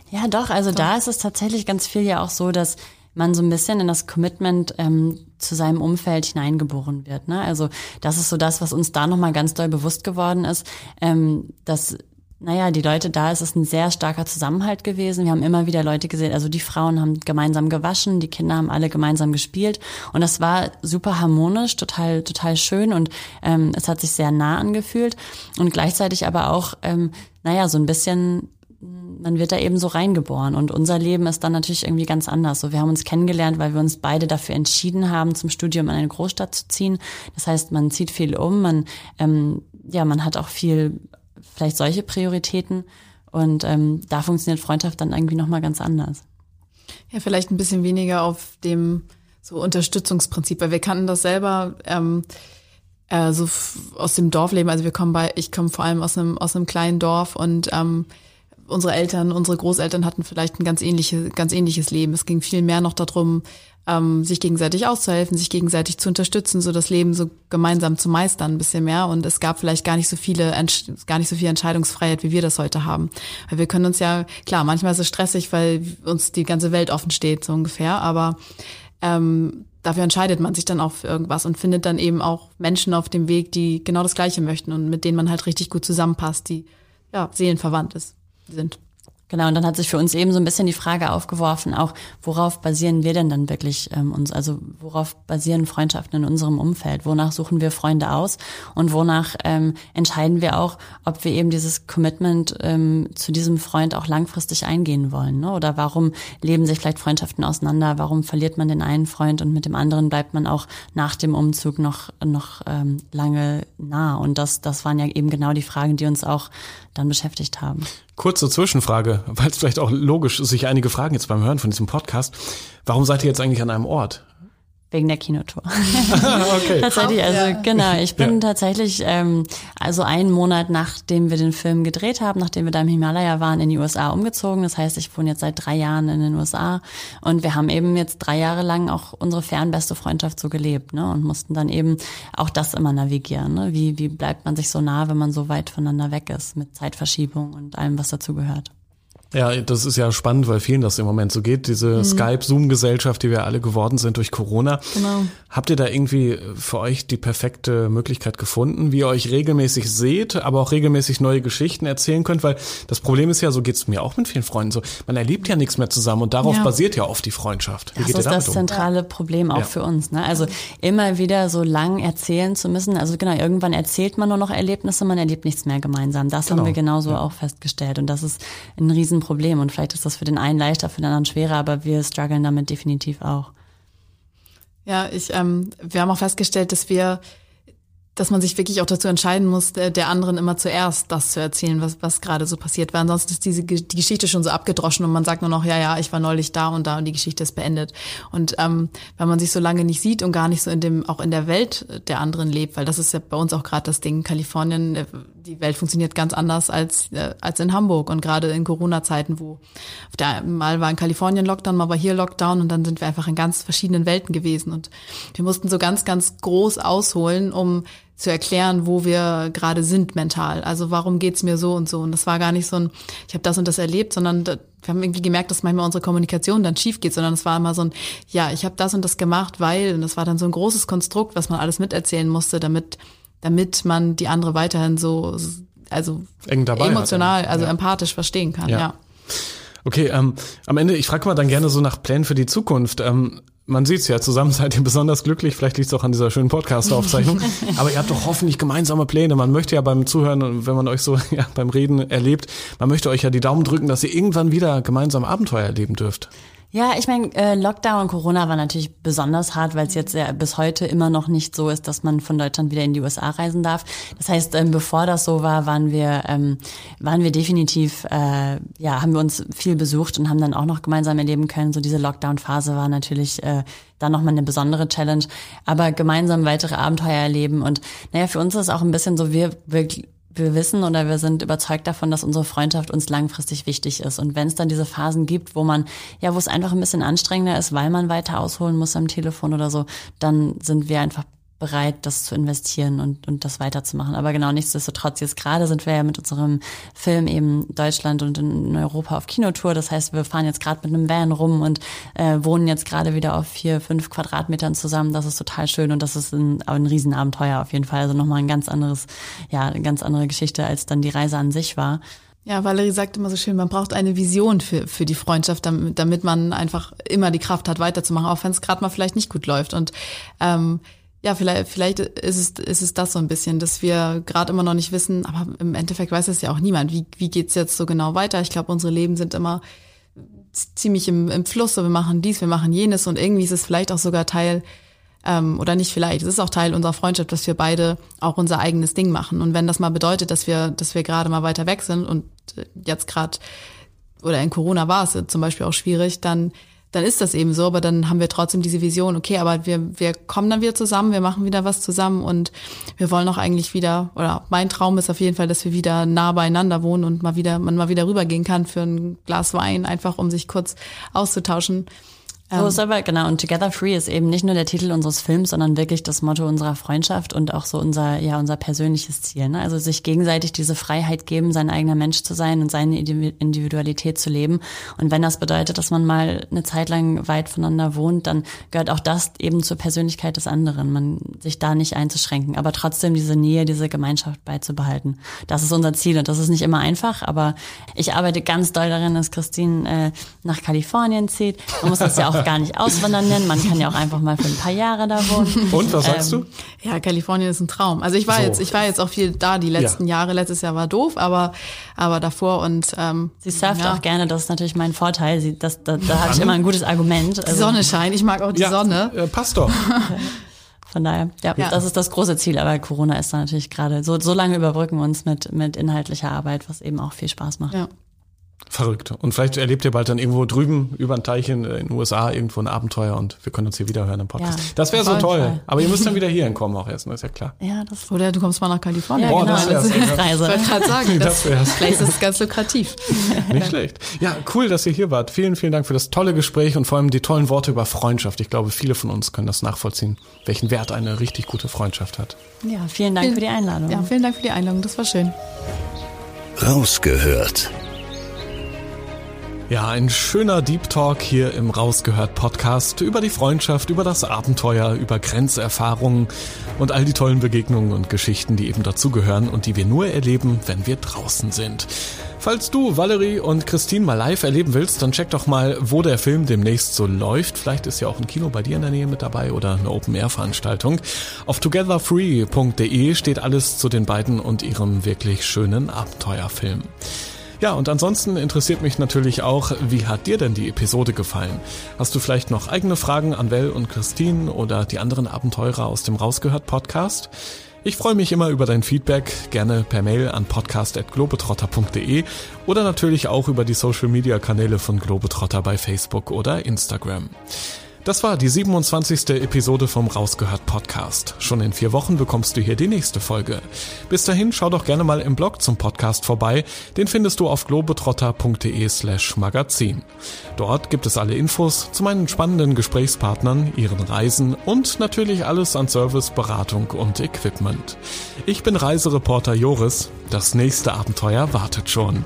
Ja, doch, also doch. da ist es tatsächlich ganz viel ja auch so, dass man so ein bisschen in das Commitment ähm, zu seinem Umfeld hineingeboren wird. Ne? Also das ist so das, was uns da nochmal ganz doll bewusst geworden ist, ähm, dass naja, die Leute da, ist es ein sehr starker Zusammenhalt gewesen. Wir haben immer wieder Leute gesehen, also die Frauen haben gemeinsam gewaschen, die Kinder haben alle gemeinsam gespielt und das war super harmonisch, total, total schön und ähm, es hat sich sehr nah angefühlt und gleichzeitig aber auch, ähm, naja, so ein bisschen man wird da eben so reingeboren und unser Leben ist dann natürlich irgendwie ganz anders. So, wir haben uns kennengelernt, weil wir uns beide dafür entschieden haben, zum Studium in eine Großstadt zu ziehen. Das heißt, man zieht viel um, man ähm, ja, man hat auch viel vielleicht solche Prioritäten und ähm, da funktioniert Freundschaft dann irgendwie noch mal ganz anders. Ja, vielleicht ein bisschen weniger auf dem so Unterstützungsprinzip, weil wir kannten das selber. Ähm, äh, so aus dem Dorfleben, also wir kommen bei, ich komme vor allem aus einem aus einem kleinen Dorf und ähm, unsere Eltern, unsere Großeltern hatten vielleicht ein ganz ähnliches, ganz ähnliches Leben. Es ging viel mehr noch darum, ähm, sich gegenseitig auszuhelfen, sich gegenseitig zu unterstützen, so das Leben so gemeinsam zu meistern, ein bisschen mehr. Und es gab vielleicht gar nicht so viele, gar nicht so viel Entscheidungsfreiheit, wie wir das heute haben. Weil wir können uns ja, klar, manchmal ist es stressig, weil uns die ganze Welt offen steht, so ungefähr. Aber ähm, dafür entscheidet man sich dann auch für irgendwas und findet dann eben auch Menschen auf dem Weg, die genau das Gleiche möchten und mit denen man halt richtig gut zusammenpasst, die ja seelenverwandt ist sind. Genau, und dann hat sich für uns eben so ein bisschen die Frage aufgeworfen, auch worauf basieren wir denn dann wirklich ähm, uns, also worauf basieren Freundschaften in unserem Umfeld? Wonach suchen wir Freunde aus und wonach ähm, entscheiden wir auch, ob wir eben dieses Commitment ähm, zu diesem Freund auch langfristig eingehen wollen? Ne? Oder warum leben sich vielleicht Freundschaften auseinander? Warum verliert man den einen Freund und mit dem anderen bleibt man auch nach dem Umzug noch, noch ähm, lange nah? Und das, das waren ja eben genau die Fragen, die uns auch dann beschäftigt haben. Kurze Zwischenfrage, weil es vielleicht auch logisch sich einige Fragen jetzt beim Hören von diesem Podcast. Warum seid ihr jetzt eigentlich an einem Ort? Wegen der Kinotour. okay. tatsächlich, also ja. genau, ich bin ja. tatsächlich ähm, also einen Monat nachdem wir den Film gedreht haben, nachdem wir da im Himalaya waren, in die USA umgezogen. Das heißt, ich wohne jetzt seit drei Jahren in den USA und wir haben eben jetzt drei Jahre lang auch unsere fernbeste Freundschaft so gelebt, ne? Und mussten dann eben auch das immer navigieren. Ne? Wie, wie bleibt man sich so nah, wenn man so weit voneinander weg ist, mit Zeitverschiebung und allem, was dazu gehört. Ja, das ist ja spannend, weil vielen das im Moment so geht. Diese mhm. Skype-Zoom-Gesellschaft, die wir alle geworden sind durch Corona. Genau. Habt ihr da irgendwie für euch die perfekte Möglichkeit gefunden, wie ihr euch regelmäßig seht, aber auch regelmäßig neue Geschichten erzählen könnt? Weil das Problem ist ja, so geht's mir auch mit vielen Freunden so. Man erlebt ja nichts mehr zusammen und darauf ja. basiert ja oft die Freundschaft. Wie das ist das um? zentrale Problem auch ja. für uns. Ne? Also immer wieder so lang erzählen zu müssen. Also genau, irgendwann erzählt man nur noch Erlebnisse, man erlebt nichts mehr gemeinsam. Das genau. haben wir genauso ja. auch festgestellt. Und das ist ein riesen Problem und vielleicht ist das für den einen leichter, für den anderen schwerer, aber wir strugglen damit definitiv auch. Ja, ich, ähm, wir haben auch festgestellt, dass wir dass man sich wirklich auch dazu entscheiden muss, der, der anderen immer zuerst das zu erzählen, was, was gerade so passiert. Weil ansonsten ist diese die Geschichte schon so abgedroschen und man sagt nur noch, ja, ja, ich war neulich da und da und die Geschichte ist beendet. Und ähm, wenn man sich so lange nicht sieht und gar nicht so in dem, auch in der Welt der anderen lebt, weil das ist ja bei uns auch gerade das Ding, Kalifornien, äh, die Welt funktioniert ganz anders als, äh, als in Hamburg. Und gerade in Corona-Zeiten, wo auf der, mal war in Kalifornien Lockdown, mal war hier Lockdown und dann sind wir einfach in ganz verschiedenen Welten gewesen. Und wir mussten so ganz, ganz groß ausholen, um zu erklären, wo wir gerade sind mental. Also warum geht's mir so und so. Und das war gar nicht so ein, ich habe das und das erlebt, sondern wir haben irgendwie gemerkt, dass manchmal unsere Kommunikation dann schief geht, sondern es war immer so ein, ja, ich habe das und das gemacht, weil, und das war dann so ein großes Konstrukt, was man alles miterzählen musste, damit, damit man die andere weiterhin so, also emotional, also ja. empathisch verstehen kann, ja. ja. Okay, ähm, am Ende, ich frage mal dann gerne so nach Plänen für die Zukunft. Ähm, man sieht's ja, zusammen seid ihr besonders glücklich. Vielleicht liegt's auch an dieser schönen Podcast-Aufzeichnung. Aber ihr habt doch hoffentlich gemeinsame Pläne. Man möchte ja beim Zuhören, wenn man euch so ja, beim Reden erlebt, man möchte euch ja die Daumen drücken, dass ihr irgendwann wieder gemeinsam Abenteuer erleben dürft. Ja, ich meine, äh, Lockdown und Corona war natürlich besonders hart, weil es jetzt ja bis heute immer noch nicht so ist, dass man von Deutschland wieder in die USA reisen darf. Das heißt, ähm, bevor das so war, waren wir ähm, waren wir definitiv, äh, ja, haben wir uns viel besucht und haben dann auch noch gemeinsam erleben können. So diese Lockdown-Phase war natürlich äh, dann nochmal eine besondere Challenge, aber gemeinsam weitere Abenteuer erleben und naja, für uns ist es auch ein bisschen so, wir, wir wir wissen oder wir sind überzeugt davon, dass unsere Freundschaft uns langfristig wichtig ist. Und wenn es dann diese Phasen gibt, wo man, ja, wo es einfach ein bisschen anstrengender ist, weil man weiter ausholen muss am Telefon oder so, dann sind wir einfach bereit, das zu investieren und, und das weiterzumachen. Aber genau, nichtsdestotrotz, jetzt gerade sind wir ja mit unserem Film eben Deutschland und in Europa auf Kinotour. Das heißt, wir fahren jetzt gerade mit einem Van rum und äh, wohnen jetzt gerade wieder auf vier, fünf Quadratmetern zusammen. Das ist total schön und das ist ein, ein Riesenabenteuer auf jeden Fall. Also nochmal ein ganz anderes, ja, eine ganz andere Geschichte, als dann die Reise an sich war. Ja, Valerie sagt immer so schön, man braucht eine Vision für, für die Freundschaft, damit, damit man einfach immer die Kraft hat, weiterzumachen, auch wenn es gerade mal vielleicht nicht gut läuft. Und ähm, ja, vielleicht, vielleicht ist es, ist es das so ein bisschen, dass wir gerade immer noch nicht wissen, aber im Endeffekt weiß es ja auch niemand, wie, wie geht's jetzt so genau weiter. Ich glaube, unsere Leben sind immer ziemlich im, im Fluss, so wir machen dies, wir machen jenes und irgendwie ist es vielleicht auch sogar Teil, ähm, oder nicht vielleicht, es ist auch Teil unserer Freundschaft, dass wir beide auch unser eigenes Ding machen. Und wenn das mal bedeutet, dass wir, dass wir gerade mal weiter weg sind und jetzt gerade, oder in Corona war es zum Beispiel auch schwierig, dann dann ist das eben so, aber dann haben wir trotzdem diese Vision, okay, aber wir, wir kommen dann wieder zusammen, wir machen wieder was zusammen und wir wollen auch eigentlich wieder, oder mein Traum ist auf jeden Fall, dass wir wieder nah beieinander wohnen und mal wieder, man mal wieder rübergehen kann für ein Glas Wein, einfach um sich kurz auszutauschen. So ist aber, genau, und Together Free ist eben nicht nur der Titel unseres Films, sondern wirklich das Motto unserer Freundschaft und auch so unser, ja, unser persönliches Ziel. Ne? Also sich gegenseitig diese Freiheit geben, sein eigener Mensch zu sein und seine Individualität zu leben. Und wenn das bedeutet, dass man mal eine Zeit lang weit voneinander wohnt, dann gehört auch das eben zur Persönlichkeit des anderen, man sich da nicht einzuschränken, aber trotzdem diese Nähe, diese Gemeinschaft beizubehalten. Das ist unser Ziel und das ist nicht immer einfach, aber ich arbeite ganz doll darin, dass Christine äh, nach Kalifornien zieht. Man muss das ja auch gar nicht auswandern nennen. Man kann ja auch einfach mal für ein paar Jahre da wohnen. Und was sagst ähm, du? Ja, Kalifornien ist ein Traum. Also ich war so. jetzt, ich war jetzt auch viel da die letzten ja. Jahre. Letztes Jahr war doof, aber aber davor und ähm, sie surft ja. auch gerne. Das ist natürlich mein Vorteil. Sie, das, da, da habe ich immer ein gutes Argument. Also, die Sonne scheint. Ich mag auch die ja, Sonne. Äh, passt doch. Von daher, ja, ja, das ist das große Ziel. Aber Corona ist da natürlich gerade so, so lange überbrücken wir uns mit, mit inhaltlicher Arbeit, was eben auch viel Spaß macht. Ja. Verrückt. Und vielleicht erlebt ihr bald dann irgendwo drüben über ein Teilchen in den USA irgendwo ein Abenteuer und wir können uns hier wieder hören im Podcast. Ja, das wäre so toll. Fall. Aber ihr müsst dann wieder hier hinkommen auch erst, ist ja klar. Ja, das oder du kommst mal nach Kalifornien. Ja, Boah, genau, das wär's. Das ist Reise. Ich wollte gerade sagen, das, das wär's. vielleicht ist es ganz lukrativ. Nicht schlecht. Ja, cool, dass ihr hier wart. Vielen, vielen Dank für das tolle Gespräch und vor allem die tollen Worte über Freundschaft. Ich glaube, viele von uns können das nachvollziehen, welchen Wert eine richtig gute Freundschaft hat. Ja, vielen Dank vielen, für die Einladung. Ja, vielen Dank für die Einladung. Das war schön. Rausgehört Ja, ein schöner Deep Talk hier im Rausgehört Podcast über die Freundschaft, über das Abenteuer, über Grenzerfahrungen und all die tollen Begegnungen und Geschichten, die eben dazugehören und die wir nur erleben, wenn wir draußen sind. Falls du Valerie und Christine mal live erleben willst, dann check doch mal, wo der Film demnächst so läuft. Vielleicht ist ja auch ein Kino bei dir in der Nähe mit dabei oder eine Open-Air-Veranstaltung. Auf togetherfree.de steht alles zu den beiden und ihrem wirklich schönen Abenteuerfilm. Ja, und ansonsten interessiert mich natürlich auch, wie hat dir denn die Episode gefallen? Hast du vielleicht noch eigene Fragen an Vel und Christine oder die anderen Abenteurer aus dem Rausgehört Podcast? Ich freue mich immer über dein Feedback, gerne per Mail an podcast.globetrotter.de oder natürlich auch über die Social Media Kanäle von Globetrotter bei Facebook oder Instagram. Das war die 27. Episode vom Rausgehört Podcast. Schon in vier Wochen bekommst du hier die nächste Folge. Bis dahin schau doch gerne mal im Blog zum Podcast vorbei. Den findest du auf globetrotter.de slash magazin. Dort gibt es alle Infos zu meinen spannenden Gesprächspartnern, ihren Reisen und natürlich alles an Service, Beratung und Equipment. Ich bin Reisereporter Joris. Das nächste Abenteuer wartet schon.